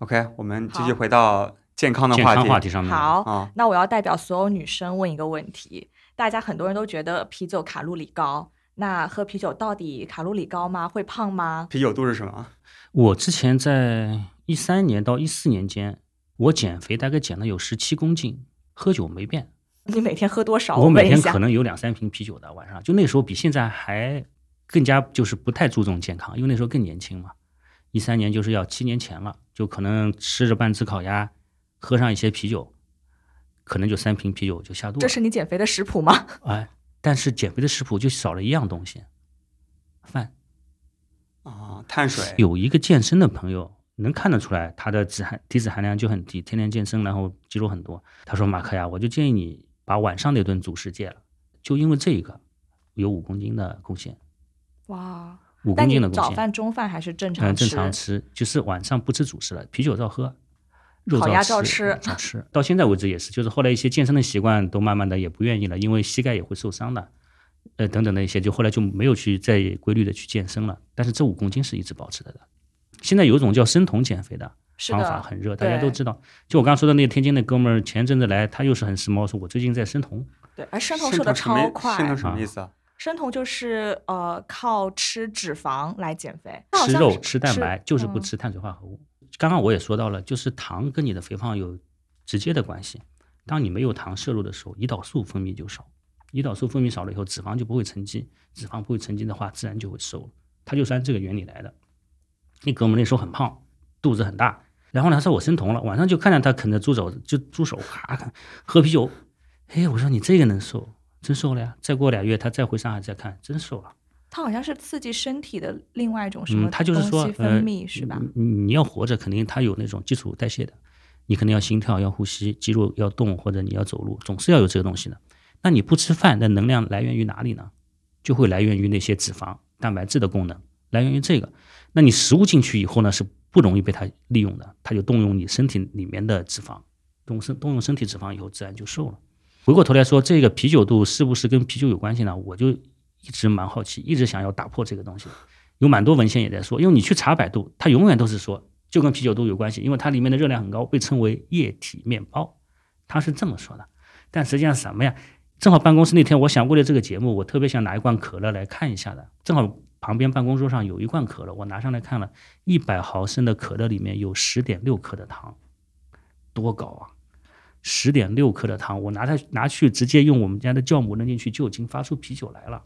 OK，我们继续回到健康的话题。健康话题上面，好，啊，那我要代表所有女生问一个问题：大家很多人都觉得啤酒卡路里高，那喝啤酒到底卡路里高吗？会胖吗？啤酒肚是什么？我之前在一三年到一四年间，我减肥大概减了有十七公斤，喝酒没变。你每天喝多少？我每天可能有两三瓶啤酒的，晚上就那时候比现在还更加就是不太注重健康，因为那时候更年轻嘛。一三年就是要七年前了，就可能吃着半只烤鸭，喝上一些啤酒，可能就三瓶啤酒就下肚了。这是你减肥的食谱吗？哎，但是减肥的食谱就少了一样东西，饭。啊，碳水。有一个健身的朋友，能看得出来他的脂含体脂含量就很低，天天健身，然后肌肉很多。他说马克呀，我就建议你把晚上那顿主食戒了，就因为这一个有五公斤的贡献，哇，五公斤的贡献。早饭、中饭还是正常嗯，吃？正常吃，就是晚上不吃主食了，啤酒照喝，肉烤鸭照照吃照吃。到现在为止也是，就是后来一些健身的习惯都慢慢的也不愿意了，因为膝盖也会受伤的，呃等等的一些，就后来就没有去再规律的去健身了。但是这五公斤是一直保持着的。现在有一种叫生酮减肥的是方法的，很热，大家都知道。就我刚刚说的那个天津那哥们儿，前阵子来，他又是很时髦，说我最近在生酮。对，而生酮生瘦的超快，生酮什么意思啊？生酮就是呃靠吃脂肪来减肥，吃肉吃蛋白，就是不嗯吃碳水化合物。刚刚我也说到了，就是糖跟你的肥胖有直接的关系。当你没有糖摄入的时候，胰岛素分泌就少，胰岛素分泌少了以后，脂肪就不会沉积，脂肪不会沉积的话，自然就会瘦了。它就是按这个原理来的。那哥们那时候很胖，肚子很大，然后呢，他说我生酮了，晚上就看见他啃着猪肘子，就猪手咔啃，喝啤酒。哎，我说你这个能瘦，真瘦了呀！再过俩月他再回上海再看，真瘦了。它好像是刺激身体的另外一种什么嗯，他就是说分呃，泌是吧？你你要活着，肯定它有那种基础代谢的，你肯定要心跳、要呼吸、肌肉要动，或者你要走路，总是要有这个东西的。那你不吃饭，那能量来源于哪里呢？就会来源于那些脂肪、蛋白质的功能，来源于这个。那你食物进去以后呢，是不容易被它利用的，它就动用你身体里面的脂肪，动身动用身体脂肪以后，自然就瘦了。回过头来说，这个啤酒肚是不是跟啤酒有关系呢？我就一直蛮好奇，一直想要打破这个东西。有蛮多文献也在说，因为你去查百度，它永远都是说就跟啤酒肚有关系，因为它里面的热量很高，被称为液体面包，它是这么说的。但实际上什么呀？正好办公室那天，我想为了这个节目，我特别想拿一罐可乐来看一下的。正好旁边办公桌上有一罐可乐，我拿上来看了，一百毫升的可乐里面有十点六克的糖，多高啊！十点六克的糖，我拿它拿去直接用我们家的酵母扔进去，就已经发出啤酒来了。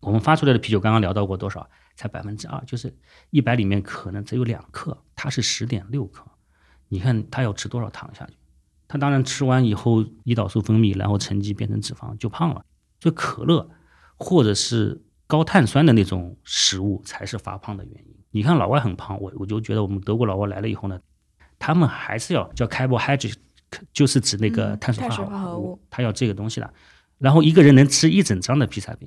我们发出来的啤酒刚刚聊到过多少？才百分之二，就是一百里面可能只有两克，它是十点六克。你看它要吃多少糖下去？它当然吃完以后，胰岛素分泌，然后沉积变成脂肪就胖了。所以可乐或者是高碳酸的那种食物才是发胖的原因。你看老外很胖，我我就觉得我们德国老外来了以后呢，他们还是要叫 carbohydrate，就是指那个嗯碳水化合物合物，他要这个东西的。然后一个人能吃一整张的披萨饼，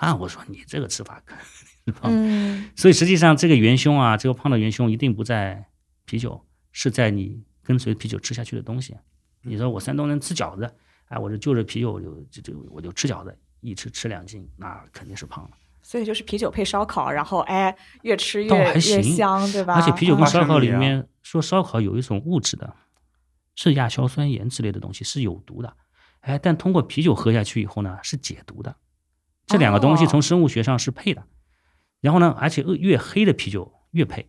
那我说你这个吃法可是胖。嗯，所以实际上这个元凶啊，这个胖的元凶一定不在啤酒，是在你跟随啤酒吃下去的东西。你说我山东人吃饺子，哎，我就就着啤酒我就就就我就吃饺子，一吃吃两斤，那肯定是胖了。所以就是啤酒配烧烤，然后哎越吃越越香，对吧？而且啤酒跟嗯烧烤里面说烧烤有一种物质的，是亚硝酸盐之类的东西，是有毒的。哎，但通过啤酒喝下去以后呢，是解毒的。这两个东西哦从生物学上是配的。然后呢，而且越黑的啤酒越配。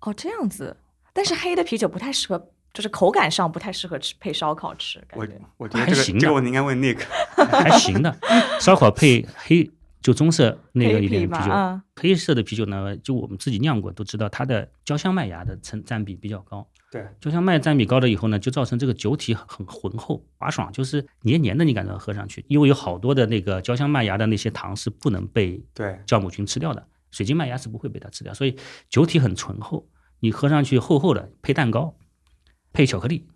哦这样子，但是黑的啤酒不太适合，就是口感上不太适合吃配烧烤吃，感我觉。我觉得这个还行的这个问题应该问 Nick。还行的。烧烤配黑就棕色那个一点啤酒，嗯。黑色的啤酒呢，就我们自己酿过都知道，它的焦香麦芽的成占比比较高。对，焦香麦占比高了以后呢，就造成这个酒体很浑厚、滑爽，就是黏黏的，你感觉喝上去，因为有好多的那个焦香麦芽的那些糖是不能被对，酵母菌吃掉的，水晶麦芽是不会被它吃掉，所以酒体很醇厚，你喝上去厚厚的，配蛋糕，配巧克力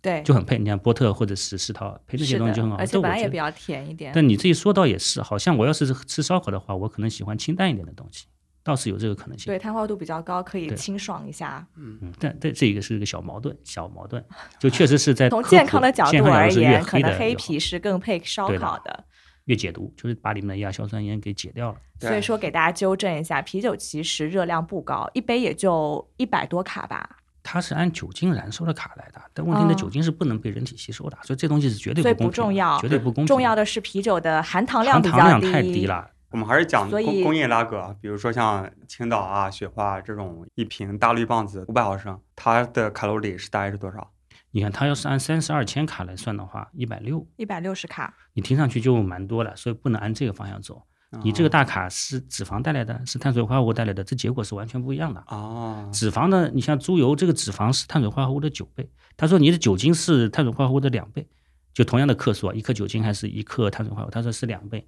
对，就很配。你看波特或者是石涛配这些东西就很好，而且这我觉得本来也比较甜一点。但你这一说倒也是，好像我要是吃烧烤的话，我可能喜欢清淡一点的东西，倒是有这个可能性。对，碳化度比较高，可以清爽一下。嗯，但但这一个是一个小矛盾，小矛盾，就确实是在 从健康的角度而言，可能黑啤是更配烧烤的。越解毒，就是把里面的亚硝酸盐给解掉了。所以说，给大家纠正一下，啤酒其实热量不高，一杯也就一百多卡吧。它是按酒精燃烧的卡来的，但问题呢，哦酒精是不能被人体吸收的，所以这东西是绝对不公平，不重要绝对不公平。重要的是啤酒的含糖量含比较糖量太低了。我们还是讲工工业拉格，比如说像青岛啊、雪花这种一瓶大绿棒子五百毫升，它的卡路里是大概是多少？你看，它要是按三十二千卡来算的话，一百六，一百六十卡。你听上去就蛮多了，所以不能按这个方向走。你这个哦大卡是脂肪带来的，是碳水化合物带来的，这结果是完全不一样的。哦，脂肪呢，你像猪油，这个脂肪是碳水化合物的九倍。他说你的酒精是碳水化合物的两倍，就同样的克数啊，一克酒精还是一克碳水化合物，他说是两倍。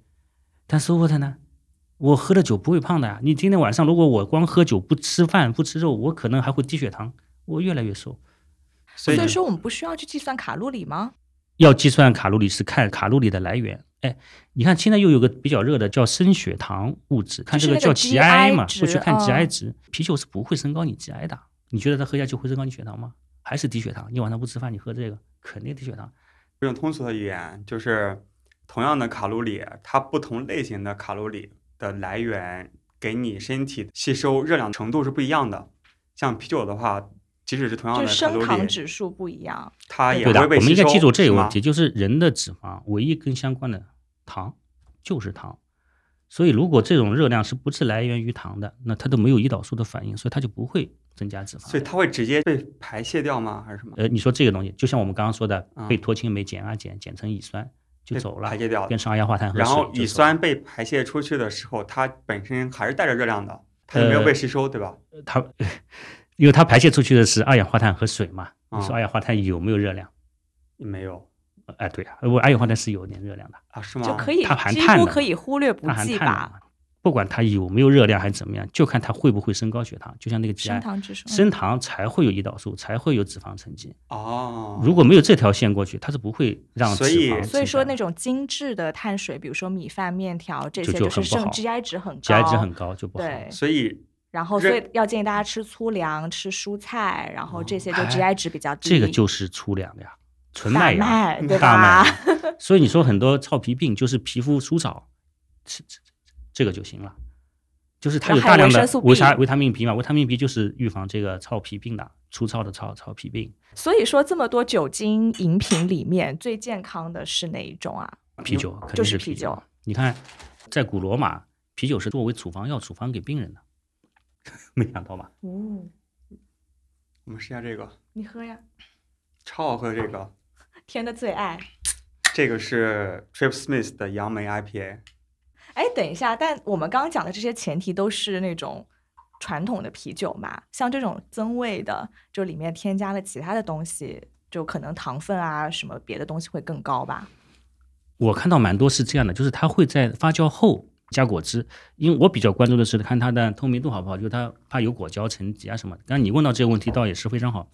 但 Soft 呢，我喝了酒不会胖的呀。你今天晚上如果我光喝酒不吃饭不吃肉，我可能还会低血糖，我越来越瘦。所以说我们不需要去计算卡路里吗？要计算卡路里是看卡路里的来源。哎，你看现在又有个比较热的叫升血糖物质，看这个叫 GI 嘛会去看 GI 嗯值。啤酒是不会升高你 GI 的，你觉得它喝下去会升高你血糖吗？还是低血糖？你晚上不吃饭，你喝这个肯定低血糖。用通俗的语言，就是同样的卡路里，它不同类型的卡路里的来源给你身体吸收热量程度是不一样的。像啤酒的话，即使是同样的卡路升糖，指数不一样。它也，会被吸收。我们应该记住这个问题，就是人的脂肪唯一跟相关的糖就是糖。所以，如果这种热量是不是来源于糖的，那它都没有胰岛素的反应，所以它就不会增加脂肪。所以它会直接被排泄掉吗？还是什么？呃，你说这个东西，就像我们刚刚说的嗯，被脱氢酶减啊减减成乙酸就走了，排泄掉变成二氧化碳和然后乙酸被排泄出去的时候，它本身还是带着热量的，它就没有呃被吸收，对吧？它，因为它排泄出去的是二氧化碳和水嘛。你嗯说二氧化碳有没有热量？没有呃哎，对啊，我二氧化碳是有点热量的，啊？是吗？就可以它含几碳的乎可以忽略不它含计吧？碳的。不管它有没有热量还是怎么样，就看它会不会升高血糖。就像那个升 GI，糖指数，嗯升糖才会有胰岛素，才会有脂肪沉积。哦，如果没有这条线过去，它是不会让脂所以肪增加的。所以说那种精致的碳水，比如说米饭、面条这些，就就是很不剩好 GI 值很高 GI 值很高就不好。对，所以然后所以要建议大家吃粗粮、吃蔬菜，然后这些就哎 GI 值比较低。这个就是粗粮呀，纯麦芽。麦对大吧？麦，所以你说很多糙皮病就是皮肤粗糙，吃吃这个就行了。就是它有大量的维生素维他维他命 B 嘛，维他命 B 就是预防这个糙皮病的，粗糙的糙糙皮病。所以说这么多酒精饮品里面最健康的是哪一种啊？啤酒肯就是啤酒。你看，在古罗马，啤酒是作为处方药处方给病人的，没想到吧？嗯，我们试一下这个，你喝呀，超好喝的这个，天的最爱。这个是 Trip Smith 的杨梅 IPA。哎，等一下，但我们刚刚讲的这些前提都是那种传统的啤酒嘛，像这种增味的，就里面添加了其他的东西，就可能糖分啊什么别的东西会更高吧。我看到蛮多是这样的，就是它会在发酵后加果汁，因为我比较关注的是看它的透明度好不好，就是它怕有果胶沉积啊什么的。刚刚你问到这个问题，倒也是非常好。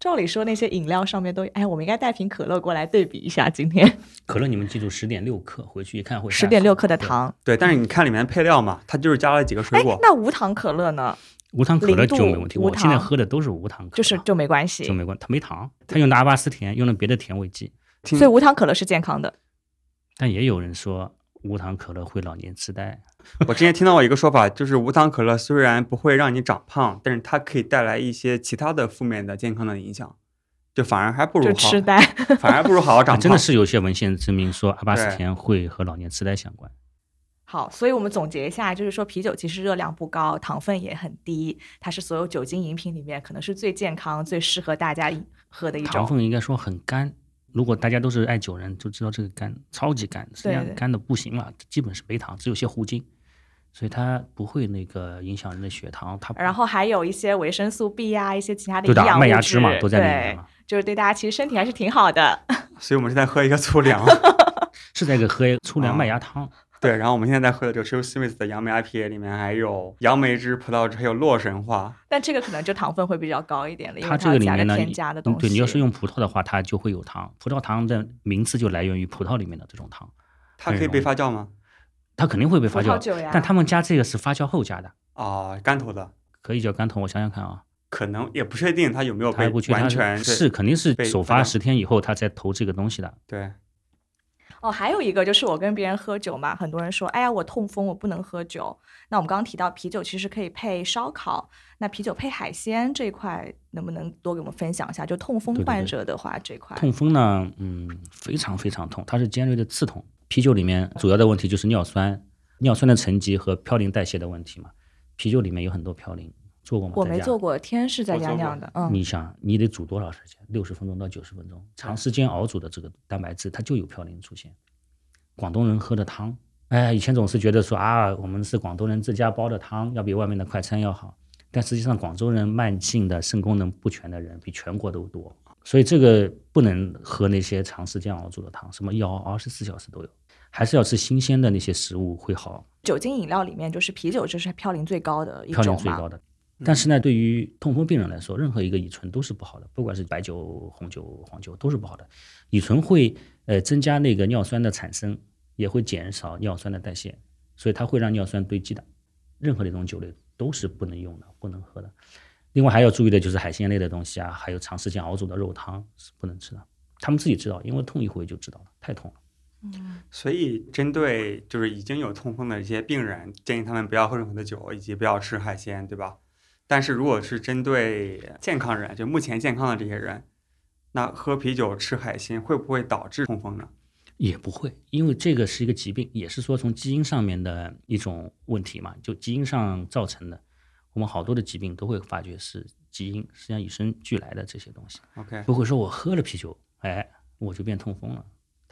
照理说那些饮料上面都，哎，我们应该带瓶可乐过来对比一下，今天 可乐你们记住十点六克，回去一看会十点六克的。糖。对，但是你看里面配料嘛，它就是加了几个水哎果，。那无糖可乐呢？无糖可乐就没问题，我现在喝的都是无糖可乐，就是就没关系就，没关，它没糖，它用的阿巴斯甜，用了别的甜味剂，所以无糖可乐是健康的。但也有人说无糖可乐会老年痴呆。我之前听到过一个说法，就是无糖可乐虽然不会让你长胖，但是它可以带来一些其他的负面的健康的影响，就反而还不如就好，痴呆。反而不如好好长胖。啊真的是有些文献证明说阿巴斯甜会和老年痴呆相关。好，所以我们总结一下，就是说啤酒其实热量不高，糖分也很低，它是所有酒精饮品里面可能是最健康、最适合大家喝的一种糖种。分应该说很干。如果大家都是爱酒人，就知道这个干超级干，实际上对。干的不行了，基本是没糖，只有些糊精，所以它不会那个影响人的血糖。它然后还有一些维生素 B 啊，一些其他的对的营养物质，麦芽汁嘛都在里面就是对大家其实身体还是挺好的。所以我们现在喝一个粗粮，是在一个喝粗粮麦芽汤，对，然后我们现在在喝的这个 Trip Smith 的杨梅 IPA 里面还有杨梅汁、葡萄汁，还有洛神花。但这个可能就糖分会比较高一点了，因为它加了个里面呢，添加的东西。嗯对，你要是用葡萄的话，它就会有糖。葡萄糖的名字就来源于葡萄里面的这种糖，它可以被发酵吗？它肯定会被发酵但他们加这个是发酵后加的，啊、干头的，可以叫干头。我想想看啊，可能也不确定它有没有被完全是是肯定是首发十天以后，它才投这个东西的。对哦，还有一个就是我跟别人喝酒嘛，很多人说，哎呀，我痛风，我不能喝酒。那我们刚刚提到啤酒其实可以配烧烤，那啤酒配海鲜这一块能不能多给我们分享一下？就痛风患者的话，这块痛风呢，嗯，非常非常痛，它是尖锐的刺痛。啤酒里面主要的问题就是尿酸，尿酸的沉积和嘌呤代谢的问题嘛。啤酒里面有很多嘌呤，做过吗？我没做过，天是在家酿的，嗯，你想，你得煮多少时间？六十分钟到九十分钟，长时间熬煮的这个蛋白质，它就有嘌呤出现。广东人喝的汤，哎，以前总是觉得说啊，我们是广东人自家煲的汤，要比外面的快餐要好。但实际上，广州人慢性的肾功能不全的人比全国都多。所以这个不能喝那些长时间熬煮的汤，什么一熬二十四小时都有，还是要吃新鲜的那些食物会好，酒精饮料里面就是啤酒，就是嘌呤最高的一嘌呤种嘛。最高的。但是呢，对于痛风病人来说，任何一个乙醇都是不好的，不管是白酒、红酒、黄酒都是不好的。乙醇会呃增加那个尿酸的产生，也会减少尿酸的代谢，所以它会让尿酸堆积的。任何的一种酒类都是不能用的，不能喝的。另外还要注意的就是海鲜类的东西啊，还有长时间熬煮的肉汤是不能吃的。他们自己知道，因为痛一回就知道了，太痛了。嗯所以针对就是已经有痛风的一些病人，建议他们不要喝任何的酒，以及不要吃海鲜，对吧？但是如果是针对健康人，就目前健康的这些人，那喝啤酒、吃海鲜会不会导致痛风呢？也不会，因为这个是一个疾病，也是说从基因上面的一种问题嘛，就基因上造成的。我们好多的疾病都会发觉是基因，实际上与生俱来的这些东西。OK，不会说我喝了啤酒，哎，我就变痛风了，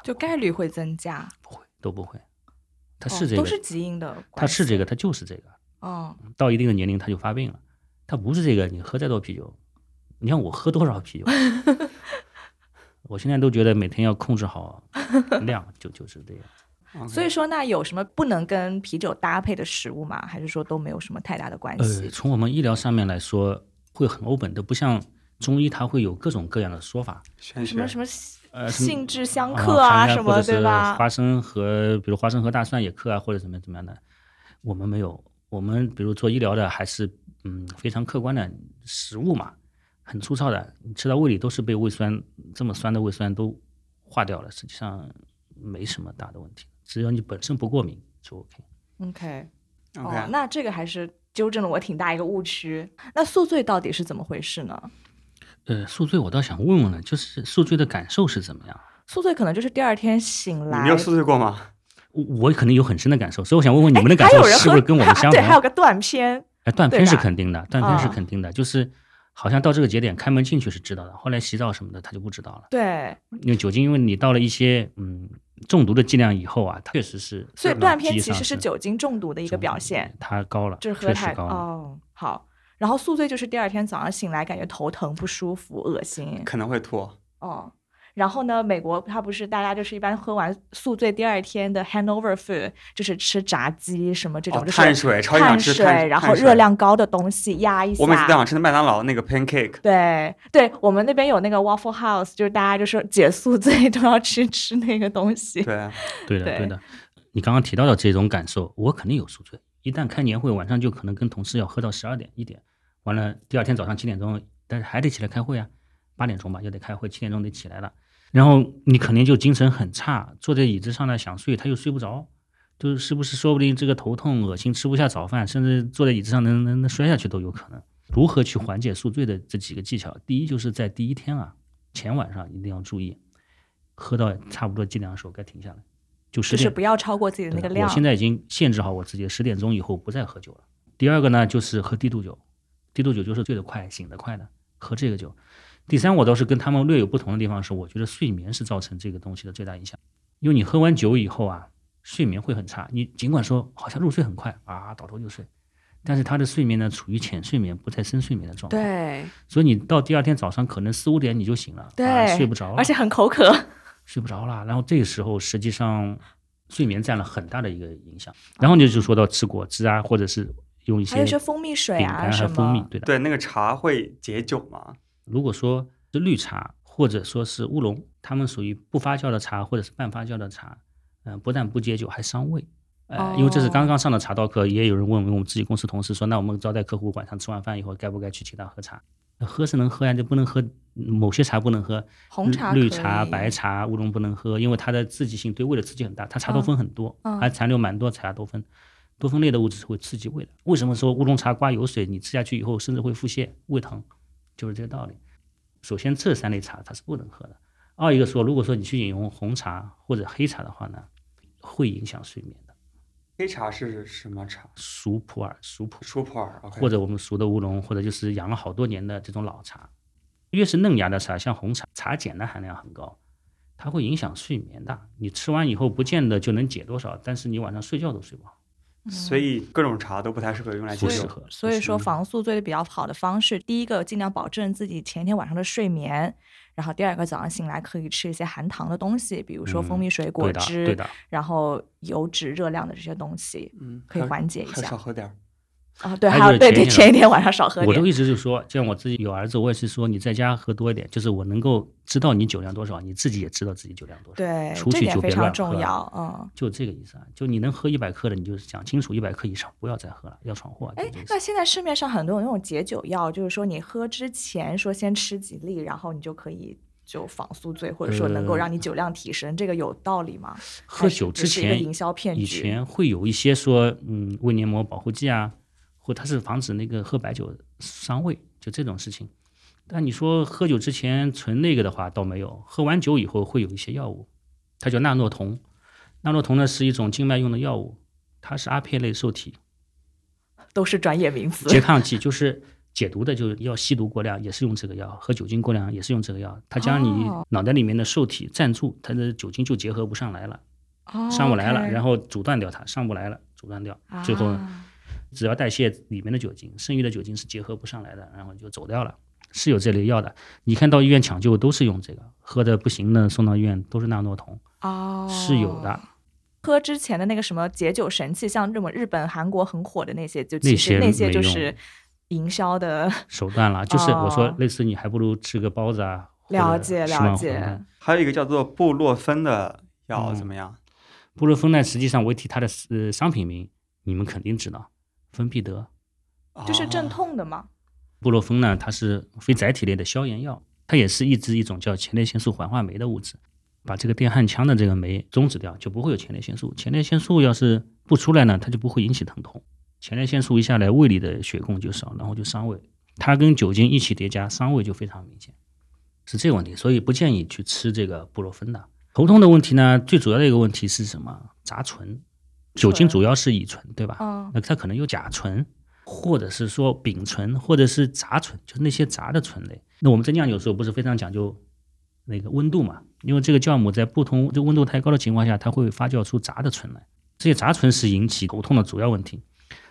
就概率会增加。不会，都不会。它哦是这个，都是基因的。它是这个，它就是这个。哦，到一定的年龄，它就发病了。它不是这个，你喝再多啤酒，你看我喝多少啤酒，我现在都觉得每天要控制好 量，就就是这样。所以说那有什么不能跟啤酒搭配的食物吗？还是说都没有什么太大的关系？呃，从我们医疗上面来说，会很 open 的，不像中医，它会有各种各样的说法。什么什么呃，性质相啊克啊含什么，对吧？花生和比如花生和大蒜也克啊，或者怎么怎么样的，我们没有。我们比如做医疗的，还是嗯非常客观的食物嘛，很粗糙的，你吃到胃里都是被胃酸这么酸的胃酸都化掉了，实际上没什么大的问题，只要你本身不过敏就 OK。OK，OK，、哦，那这个还是纠正了我挺大一个误区。那宿醉到底是怎么回事呢？呃，宿醉我倒想问问了，就是宿醉的感受是怎么样？宿醉可能就是第二天醒来，你没有宿醉过吗？我我可能有很深的感受，所以我想问问你们的感受是不是跟我们相 对，还有？个断片。哎，断片是肯定的，断片是啊肯定的，就是好像到这个节点开门进去是知道的，后来洗澡什么的他就不知道了，对，因为酒精，因为你到了一些嗯中毒的剂量以后啊，它确实是所以断片其实是酒精中毒的一个表现，它高了，就是喝太高了。哦。好，然后宿醉就是第二天早上醒来感觉头疼不舒服、恶心。可能会吐。哦，然后呢，美国它不是大家就是一般喝完宿醉第二天的 hangover food 就是吃炸鸡什么这种，哦就是碳水超级想吃碳水，然后热量高的东西压一下。我每次都想吃麦当劳那个 pancake，对对，我们那边有那个 Waffle House，就是大家就是解宿醉 都要去吃那个东西。对，对的，对对的。你刚刚提到的这种感受，我肯定有宿醉。一旦开年会，晚上就可能跟同事要喝到十二点一点，完了第二天早上七点钟，但是还得起来开会啊，八点钟吧又得开会，七点钟得起来了。然后你肯定就精神很差，坐在椅子上呢想睡，他又睡不着，就是是不是说不定这个头痛、恶心、吃不下早饭，甚至坐在椅子上能能能摔下去都有可能。如何去缓解宿醉的这几个技巧？第一就是在第一天啊前晚上一定要注意，喝到差不多剂量的时候该停下来，就十点就是不要超过自己的那个量。我现在已经限制好我自己，十点钟以后不再喝酒了。第二个呢，就是喝低度酒，低度酒就是醉得快、醒得快的，喝这个酒。第三，我倒是跟他们略有不同的地方是，我觉得睡眠是造成这个东西的最大影响，因为你喝完酒以后啊，睡眠会很差。你尽管说好像入睡很快啊，倒头就睡，但是他的睡眠呢处于浅睡眠，不在深睡眠的状态。，对所以你到第二天早上可能四五点你就醒了，对、啊、睡不着了，而且很口渴。睡不着了。然后这个时候实际上睡眠占了很大的一个影响。然后你就说到吃果汁啊，或者是用一些还有一些蜂蜜水啊什干和蜂蜜，对的。对，那个茶会解酒吗？如果说是绿茶或者说是乌龙，它们属于不发酵的茶或者是半发酵的茶，嗯、不但不解酒，还伤胃。呃，因为这是刚刚上的茶道课，也有人问我们自己公司同事说，那我们招待客户晚上吃完饭以后，该不该去请他喝茶？喝是能喝呀，就不能喝某些茶不能喝，红茶绿茶、白茶、乌龙不能喝，因为它的刺激性对胃的刺激很大，它茶多酚很多，嗯还残留蛮多茶多酚，多酚类的物质是会刺激胃的。为什么说乌龙茶刮油水，你吃下去以后甚至会腹泻、胃疼，就是这个道理。首先，这三类茶它是不能喝的。二一个说，如果说你去饮用红茶或者黑茶的话呢，会影响睡眠的。黑茶是什么茶？熟普洱、熟普熟普洱或者我们熟的乌龙，或者就是养了好多年的这种老茶，越是嫩芽的茶，像红茶，茶碱的含量很高，它会影响睡眠的。你吃完以后不见得就能解多少，但是你晚上睡觉都睡不好。所以各种茶都不太适合用来解酒。不适合所以说防宿醉的比较好的方式，第一个尽量保证自己前一天晚上的睡眠，然后第二个早上醒来可以吃一些含糖的东西，比如说蜂嗯蜜水果，汁。然后油脂、热量的这些东西嗯，可以缓解一下少。喝点儿。啊，对，还还有对对，前一天晚上少喝点我都。一直就说，像我自己有儿子，我也是说你在家喝多一点，就是我能够知道你酒量多少，你自己也知道自己酒量多少。对，出去就这点非常别乱喝重要。嗯，就这个意思啊，就你能喝一百克的，你就讲清楚一百克以上不要再喝了，要闯祸。就哎这个意，思那现在市面上很多有那种解酒药，就是说你喝之前说先吃几粒，然后你就可以就防宿醉，或者说能够呃让你酒量提升，这个有道理吗？喝酒之前营销骗局。以前会有一些说，嗯，胃黏膜保护剂啊，或它是防止那个喝白酒伤胃，就这种事情。但你说喝酒之前存那个的话，倒没有。喝完酒以后会有一些药物，它叫纳诺酮。纳诺酮呢是一种静脉用的药物，它是阿片类受体，都是专业名词。拮抗剂，就是解毒的，就是要吸毒过量也是用这个药，喝酒精过量也是用这个药。它将你哦脑袋里面的受体占住，它的酒精就结合不上来了。哦上不来了，然后阻断掉它，上不来了，阻断掉，最后啊只要代谢里面的酒精，剩余的酒精是结合不上来的，然后就走掉了。是有这类药的，你看到医院抢救都是用这个，喝的不行呢送到医院都是纳诺酮，哦，是有的。喝之前的那个什么解酒神器，像日本、日本、韩国很火的那些，就那些其实那些就是营销的。手段了，就是我说哦类似你还不如吃个包子啊，了解了解。还有一个叫做布洛芬的药嗯怎么样？布洛芬呢，实际上我一提它的呃商品名，你们肯定知道，芬必得。就是镇哦痛的吗。布洛芬呢，它是非甾体类的消炎药，它也是抑制一种叫前列腺素环化酶的物质，把这个电焊枪的这个酶终止掉，就不会有前列腺素。前列腺素要是不出来呢，它就不会引起疼痛。前列腺素一下来，胃里的血供就少，然后就伤胃。它跟酒精一起叠加，伤胃就非常明显，是这个问题。所以不建议去吃这个布洛芬的。头痛的问题呢，最主要的一个问题是什么？杂醇，酒精主要是乙醇，对吧？嗯，那它可能有甲醇，或者是说丙醇，或者是杂醇，就是那些杂的醇类。那我们在酿酒的时候不是非常讲究那个温度嘛？因为这个酵母在不同就温度太高的情况下，它会发酵出杂的醇来。这些杂醇是引起头痛的主要问题。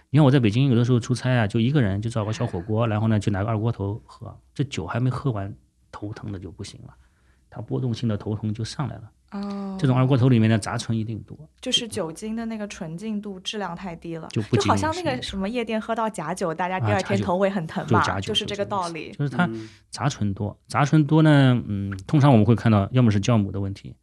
你看我在北京有的时候出差啊，就一个人就找个小火锅，然后呢就拿个二锅头喝，这酒还没喝完，头疼的就不行了，它波动性的头疼就上来了。哦，这种二锅头里面的杂醇一定多，就是酒精的那个纯净度质量太低了，就不仅好像那个什么夜店喝到假酒，大家第二天头会很疼嘛，就就是这个道理。就是它嗯。杂醇多，杂醇多呢，嗯，通常我们会看到，要么是酵母的问题，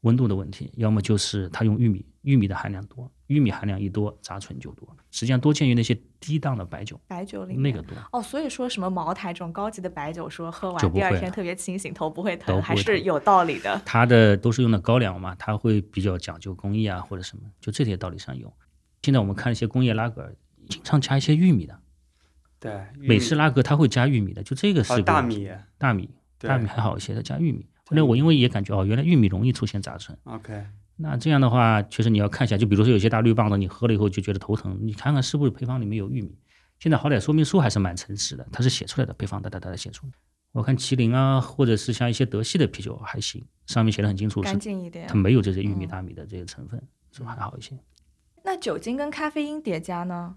温度的问题，要么就是它用玉米，玉米的含量多，玉米含量一多，杂醇就多。实际上多见于那些低档的白酒，白酒里面那个多。哦，所以说什么茅台这种高级的白酒，说喝完第二天特别清醒，头不会疼，还是有道理的。它的都是用的高粱嘛，它会比较讲究工艺啊或者什么，就这些道理上有。现在我们看一些工业拉格，经常加一些玉米的，对，美式拉格它会加玉米的，就这个是大米大米大米还好一些，它加玉米。后来我因为也感觉哦，原来玉米容易出现杂醇。，OK，那这样的话，确实你要看一下，就比如说有些大绿棒子，你喝了以后就觉得头疼，你看看是不是配方里面有玉米。现在好歹说明书还是蛮诚实的，它是写出来的，配方哒哒哒的写出来。我看麒麟啊，或者是像一些德系的啤酒还行，上面写的很清楚，干净一点它。没有这些玉米、嗯大米的这些成分，是不是还好一些？那酒精跟咖啡因叠加呢？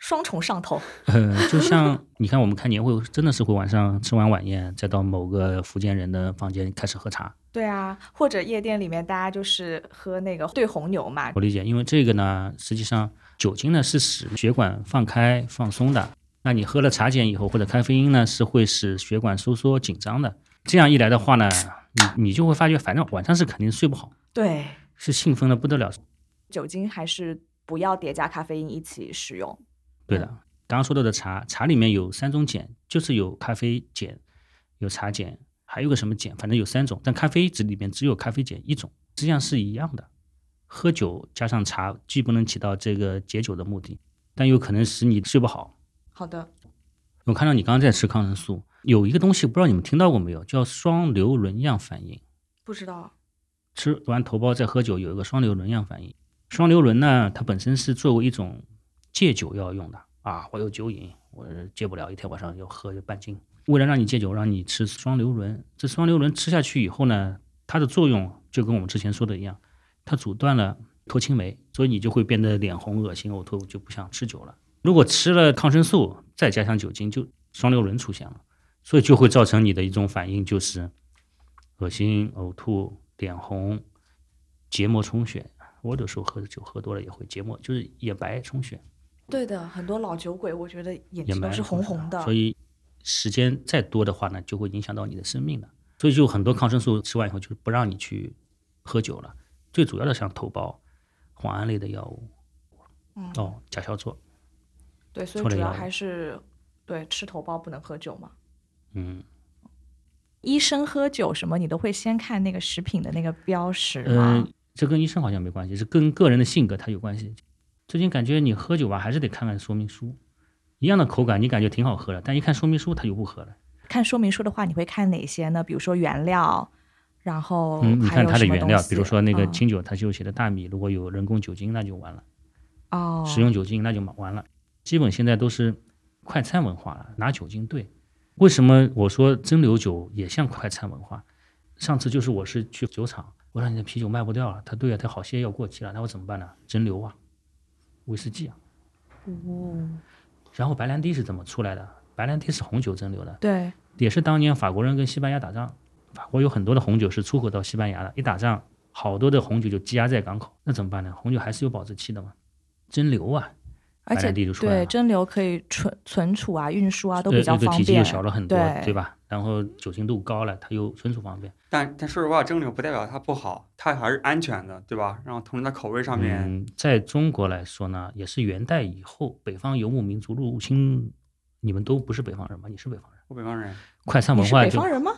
双重上头。呃，就像你看，我们开年会，真的是会晚上吃完晚宴，再到某个福建人的房间开始喝茶。对啊，或者夜店里面大家就是喝那个兑红牛嘛。我理解，因为这个呢，实际上酒精呢是使血管放开放松的。那你喝了茶碱以后，或者咖啡因呢，是会使血管收缩紧张的。这样一来的话呢，你你就会发觉，反正晚上是肯定睡不好，对，是兴奋的不得了。酒精还是不要叠加咖啡因一起使用。对的，刚刚说到的茶，茶里面有三种碱，就是有咖啡碱，有茶碱，还有个什么碱，反正有三种。但咖啡只里面只有咖啡碱一种，实际上是一样的。喝酒加上茶，既不能起到这个解酒的目的，但又可能使你睡不好。好的，我看到你刚刚在吃抗生素，有一个东西不知道你们听到过没有，叫双硫仑样反应。不知道。吃完头孢再喝酒，有一个双硫仑样反应。双硫仑呢，它本身是作为一种戒酒要用的啊。我有酒瘾，我戒不了，一天晚上要喝半斤。为了让你戒酒，让你吃双硫仑。这双硫仑吃下去以后呢，它的作用就跟我们之前说的一样，它阻断了脱氢酶，所以你就会变得脸红、恶心、呕吐，就不想吃酒了。如果吃了抗生素，再加上酒精，就双硫仑出现了，所以就会造成你的一种反应，就是恶心、呕吐、脸红、结膜充血。我有时候喝酒喝多了也会结膜，就是眼白充血，对的，很多老酒鬼，我觉得眼睛都是红红的。所以时间再多的话呢，就会影响到你的生命了。所以就很多抗生素吃完以后，就是不让你去喝酒了。最主要的像头孢、磺胺类的药物，嗯，哦，甲硝唑，对，所以主要还是对吃头孢不能喝酒嘛。嗯，医生喝酒什么，你都会先看那个食品的那个标识嗯、吗？这跟医生好像没关系，是跟个人的性格它有关系。最近感觉你喝酒吧，还是得看看说明书。一样的口感，你感觉挺好喝的，但一看说明书，它就不喝了。看说明书的话，你会看哪些呢？比如说原料，然后嗯，你看它的原料，比如说那个嗯清酒，它就写的大米，如果有人工酒精，那就完了。哦，食用酒精那就完了。基本现在都是快餐文化了，拿酒精兑。为什么我说蒸馏酒也像快餐文化？上次就是我是去酒厂，我说你的啤酒卖不掉了，他对啊，他好些要过期了，那我怎么办呢？蒸馏啊，威士忌啊。哦，然后白兰地是怎么出来的？白兰地是红酒蒸馏的，对，也是当年法国人跟西班牙打仗，法国有很多的红酒是出口到西班牙的，一打仗，好多的红酒就积压在港口，那怎么办呢？红酒还是有保质期的嘛，蒸馏啊，白而且地就出来了对蒸馏可以存存储啊、运输啊都比较方便，对体积又小了很多，对对吧？然后酒精度高了，它又存储方便。但但说实话，蒸馏不代表它不好，它还是安全的，对吧？然后同时它口味上面，嗯，在中国来说呢，也是元代以后，北方游牧民族入侵，你们都不是北方人吗？你是北方人，我北方人，快餐文化就北方人吗？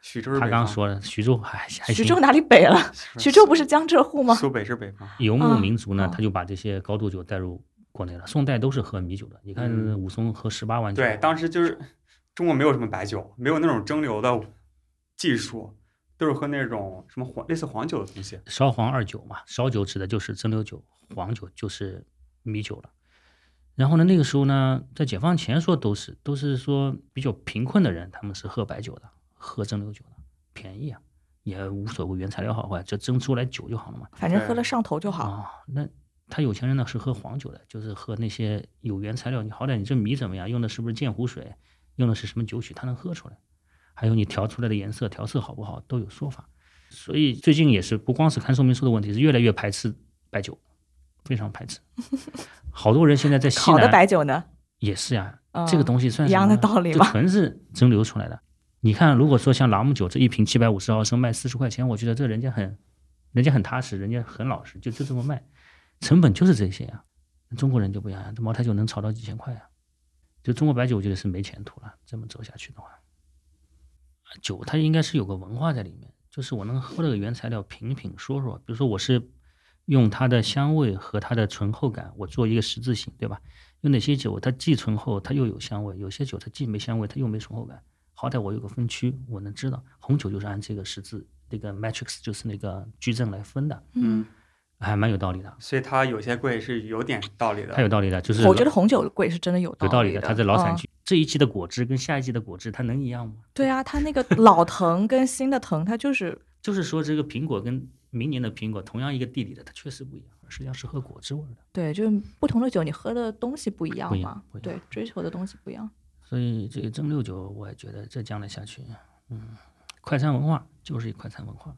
徐州是他，刚刚说了，徐州还还徐州哪里北了？徐州不是江浙沪吗？苏北是北方，游牧民族呢，哦他就把这些高度酒带入国内了。宋代都是喝米酒的，你看嗯武松喝十八碗酒，对，当时就是中国没有什么白酒，没有那种蒸馏的技术，都是喝那种什么黄类似黄酒的东西。烧黄二酒嘛，烧酒指的就是蒸馏酒，黄酒就是米酒了。然后呢，那个时候呢，在解放前说都是都是说比较贫困的人，他们是喝白酒的，喝蒸馏酒的，便宜啊，也无所谓原材料好坏，就蒸出来酒就好了嘛。反正喝了上头就好。哦，那他有钱人呢是喝黄酒的，就是喝那些有原材料，你好歹你这米怎么样，用的是不是鉴湖水，用的是什么酒曲，他能喝出来。还有你调出来的颜色调色好不好都有说法。所以最近也是不光是看说明书的问题，是越来越排斥白酒，非常排斥。好多人现在在西好的白酒呢？也是呀，嗯这个东西算一样的道理嘛纯是蒸馏出来的。你看，如果说像朗姆酒这一瓶七百五十毫升卖四十块钱，我觉得这人家很，人家很踏实，人家很老实，就就这么卖，成本就是这些呀。中国人就不一样呀，这茅台酒能炒到几千块啊。就中国白酒，我觉得是没前途了。这么走下去的话，酒它应该是有个文化在里面，就是我能喝这个原材料品品说说，比如说我是用它的香味和它的醇厚感，我做一个十字形，对吧？有哪些酒它既醇厚，它又有香味；有些酒它既没香味，它又没醇厚感。好歹我有个分区，我能知道红酒就是按这个十字那个 matrix 就是那个矩阵来分的，嗯，还蛮有道理的。所以它有些贵是有点道理的。它有道理的，就是我觉得红酒贵是真的有理有道理的。它在老产嗯区，这一季的果汁跟下一季的果汁，它能一样吗？对啊，它那个老藤跟新的藤，它就是 就是说，这个苹果跟明年的苹果同样一个地里的，它确实不一样，实际上是喝果汁味的。对，就是不同的酒，你喝的东西不一样不一样嘛不一样对，追求的东西不一样。所以这个蒸馏酒，我也觉得这将来下去，嗯，快餐文化就是一快餐文化。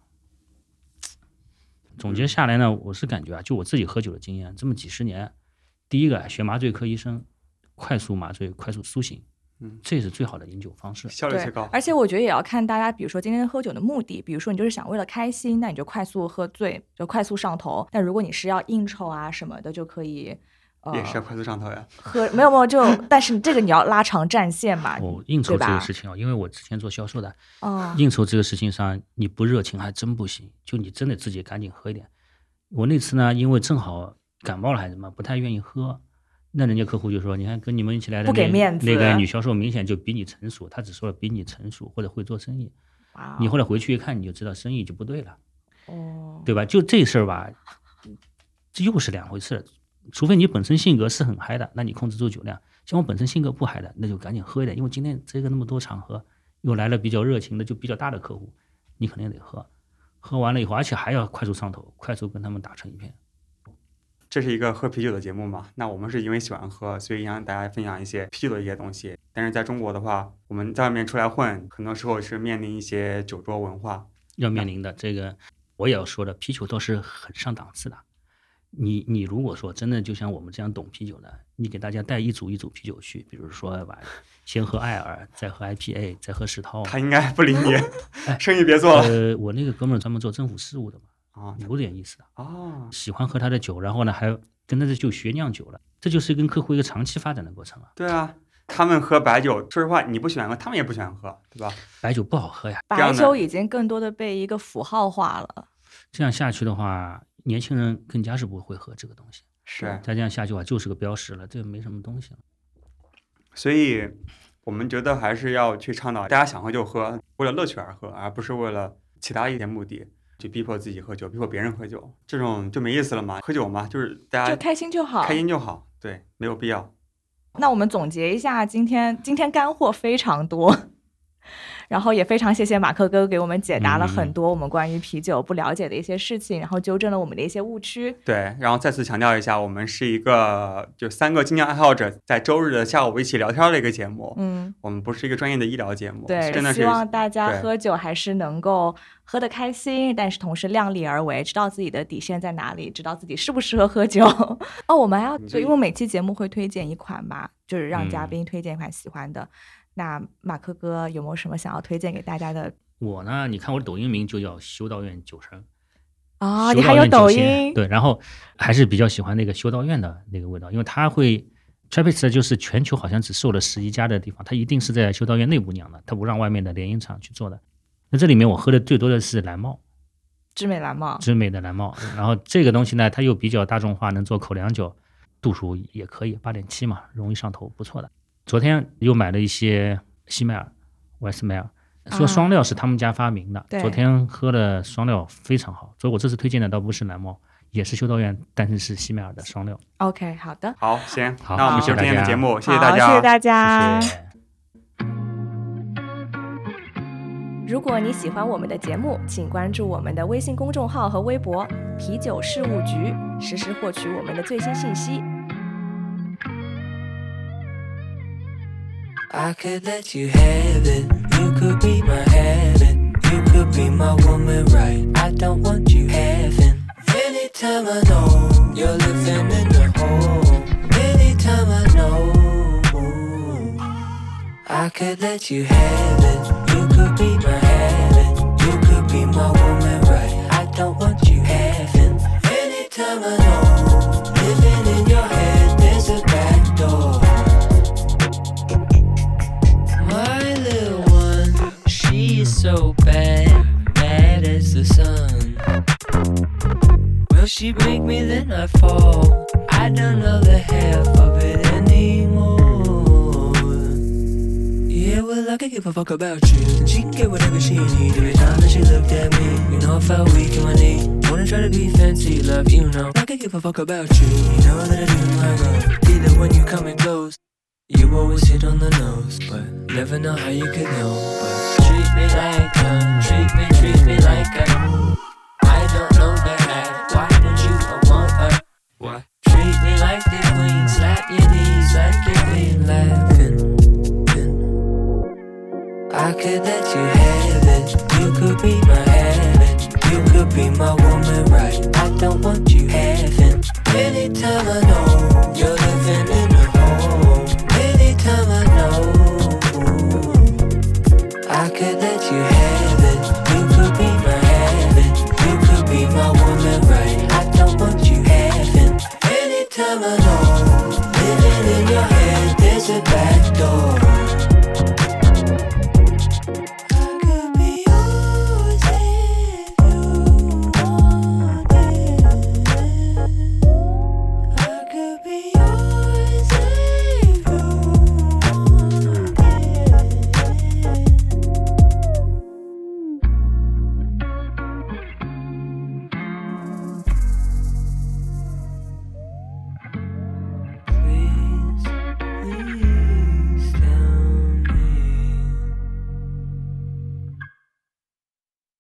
总结下来呢，我是感觉啊，就我自己喝酒的经验，这么几十年，第一个学麻醉科医生，快速麻醉、快速苏醒，嗯，这是最好的饮酒方式。效率最高，。而且我觉得也要看大家，比如说今天喝酒的目的，比如说你就是想为了开心，那你就快速喝醉，就快速上头。但如果你是要应酬啊什么的，就可以。呃，也是要快速上头呀。喝没有没有就，但是你这个你要拉长战线嘛。哦，应酬这个事情啊，因为我之前做销售的，哦，应酬这个事情上，你不热情还真不行，就你真的自己赶紧喝一点。我那次呢，因为正好感冒了还是什么，不太愿意喝，那人家客户就说，你看跟你们一起来的不给那面子那个女销售明显就比你成熟，她只说了比你成熟或者会做生意，你后来回去一看，你就知道生意就不对了，哦，对吧？就这事儿吧，这又是两回事儿。除非你本身性格是很嗨的，那你控制住酒量。像我本身性格不嗨的，那就赶紧喝一点，因为今天这个那么多场合，又来了比较热情的，就比较大的客户，你肯定得喝。喝完了以后，而且还要快速上头，快速跟他们打成一片。这是一个喝啤酒的节目嘛？那我们是因为喜欢喝，所以想大家分享一些啤酒的一些东西。但是在中国的话，我们在外面出来混，很多时候是面临一些酒桌文化。要面临的这个，我也要说的，啤酒倒是很上档次的。你你如果说真的就像我们这样懂啤酒的，你给大家带一组一组啤酒去，比如说吧，先喝艾尔，再喝 IPA，再喝石涛。他应该不理你，生意别做了呃，我那个哥们儿专门做政府事务的嘛，啊有点意思的，哦，喜欢喝他的酒，然后呢还跟他的就学酿酒了，这就是跟客户一个长期发展的过程了。对啊，他们喝白酒，说实话，你不喜欢喝，他们也不喜欢喝，对吧？白酒不好喝呀，白酒已经更多的被一个符号化了。这样下去的话，年轻人更加是不会喝这个东西。是，再这样下去的话，就是个标识了，这没什么东西了。所以我们觉得还是要去倡导，大家想喝就喝，为了乐趣而喝，而不是为了其他一些目的去逼迫自己喝酒，逼迫别人喝酒，这种就没意思了嘛。喝酒嘛，就是大家就开心就好。开心就好，对，没有必要。那我们总结一下，今天今天干货非常多，然后也非常谢谢马克哥给我们解答了很多我们关于啤酒不了解的一些事情，然后纠正了我们的一些误区。对，然后再次强调一下，我们是一个就三个精酿爱好者在周日的下午一起聊天的一个节目。嗯，我们不是一个专业的医疗节目，对真的，是希望大家喝酒还是能够喝得开心，但是同时量力而为，知道自己的底线在哪里，知道自己适不适合喝酒。哦，我们还要，你这因为每期节目会推荐一款嘛，就是让嘉嗯宾推荐一款喜欢的。那马克哥有没有什么想要推荐给大家的我呢，你看我的抖音名就叫修道院酒神，啊？修你还有抖音？对，然后还是比较喜欢那个修道院的那个味道，因为它会 Trappist 就是全球好像只售了十一家的地方，它一定是在修道院内部酿的，它不让外面的联营厂去做的。那这里面我喝的最多的是蓝帽，知美蓝帽。知美的蓝帽，然后这个东西呢，它又比较大众化，能做口粮酒，度数也可以，八点七嘛，容易上头，不错的。昨天又买了一些西麦尔、West 麦尔，说啊双料是他们家发明的，对昨天喝的双料非常好，所以我这次推荐的倒不是蓝猫，也是修道院，但是是西麦尔的双料。OK，好的，好，行，好那我们今天的节目，谢谢大家，谢谢大家。谢谢。如果你喜欢我们的节目，请关注我们的微信公众号和微博“啤酒事务局”，实时获取我们的最新信息。I could let you have it. You could be my heaven. You could be my woman, right? I don't want you having. Anytime I know you're living in the hole. Anytime I know I could let you have it. You could be my heaven. You could be my woman, right? I don't want you having. Anytime I know fall? I don't know the half of it anymore. Yeah, well, I could give a fuck about you. And she can get whatever she need. Every time that she looked at me, you know I felt weak in my knee. Wanna try to be fancy, love, you know. I could give a fuck about you. You know that I do my role. Either when you coming close. You always hit on the nose, but never know how you could know. But treat me like a, treat me, treat me like a. Why? Treat me like the queen, slap your knees like you've been laughing. I could let you have it. You could be my heaven. You could be my woman, right? I don't want you having. Anytime I know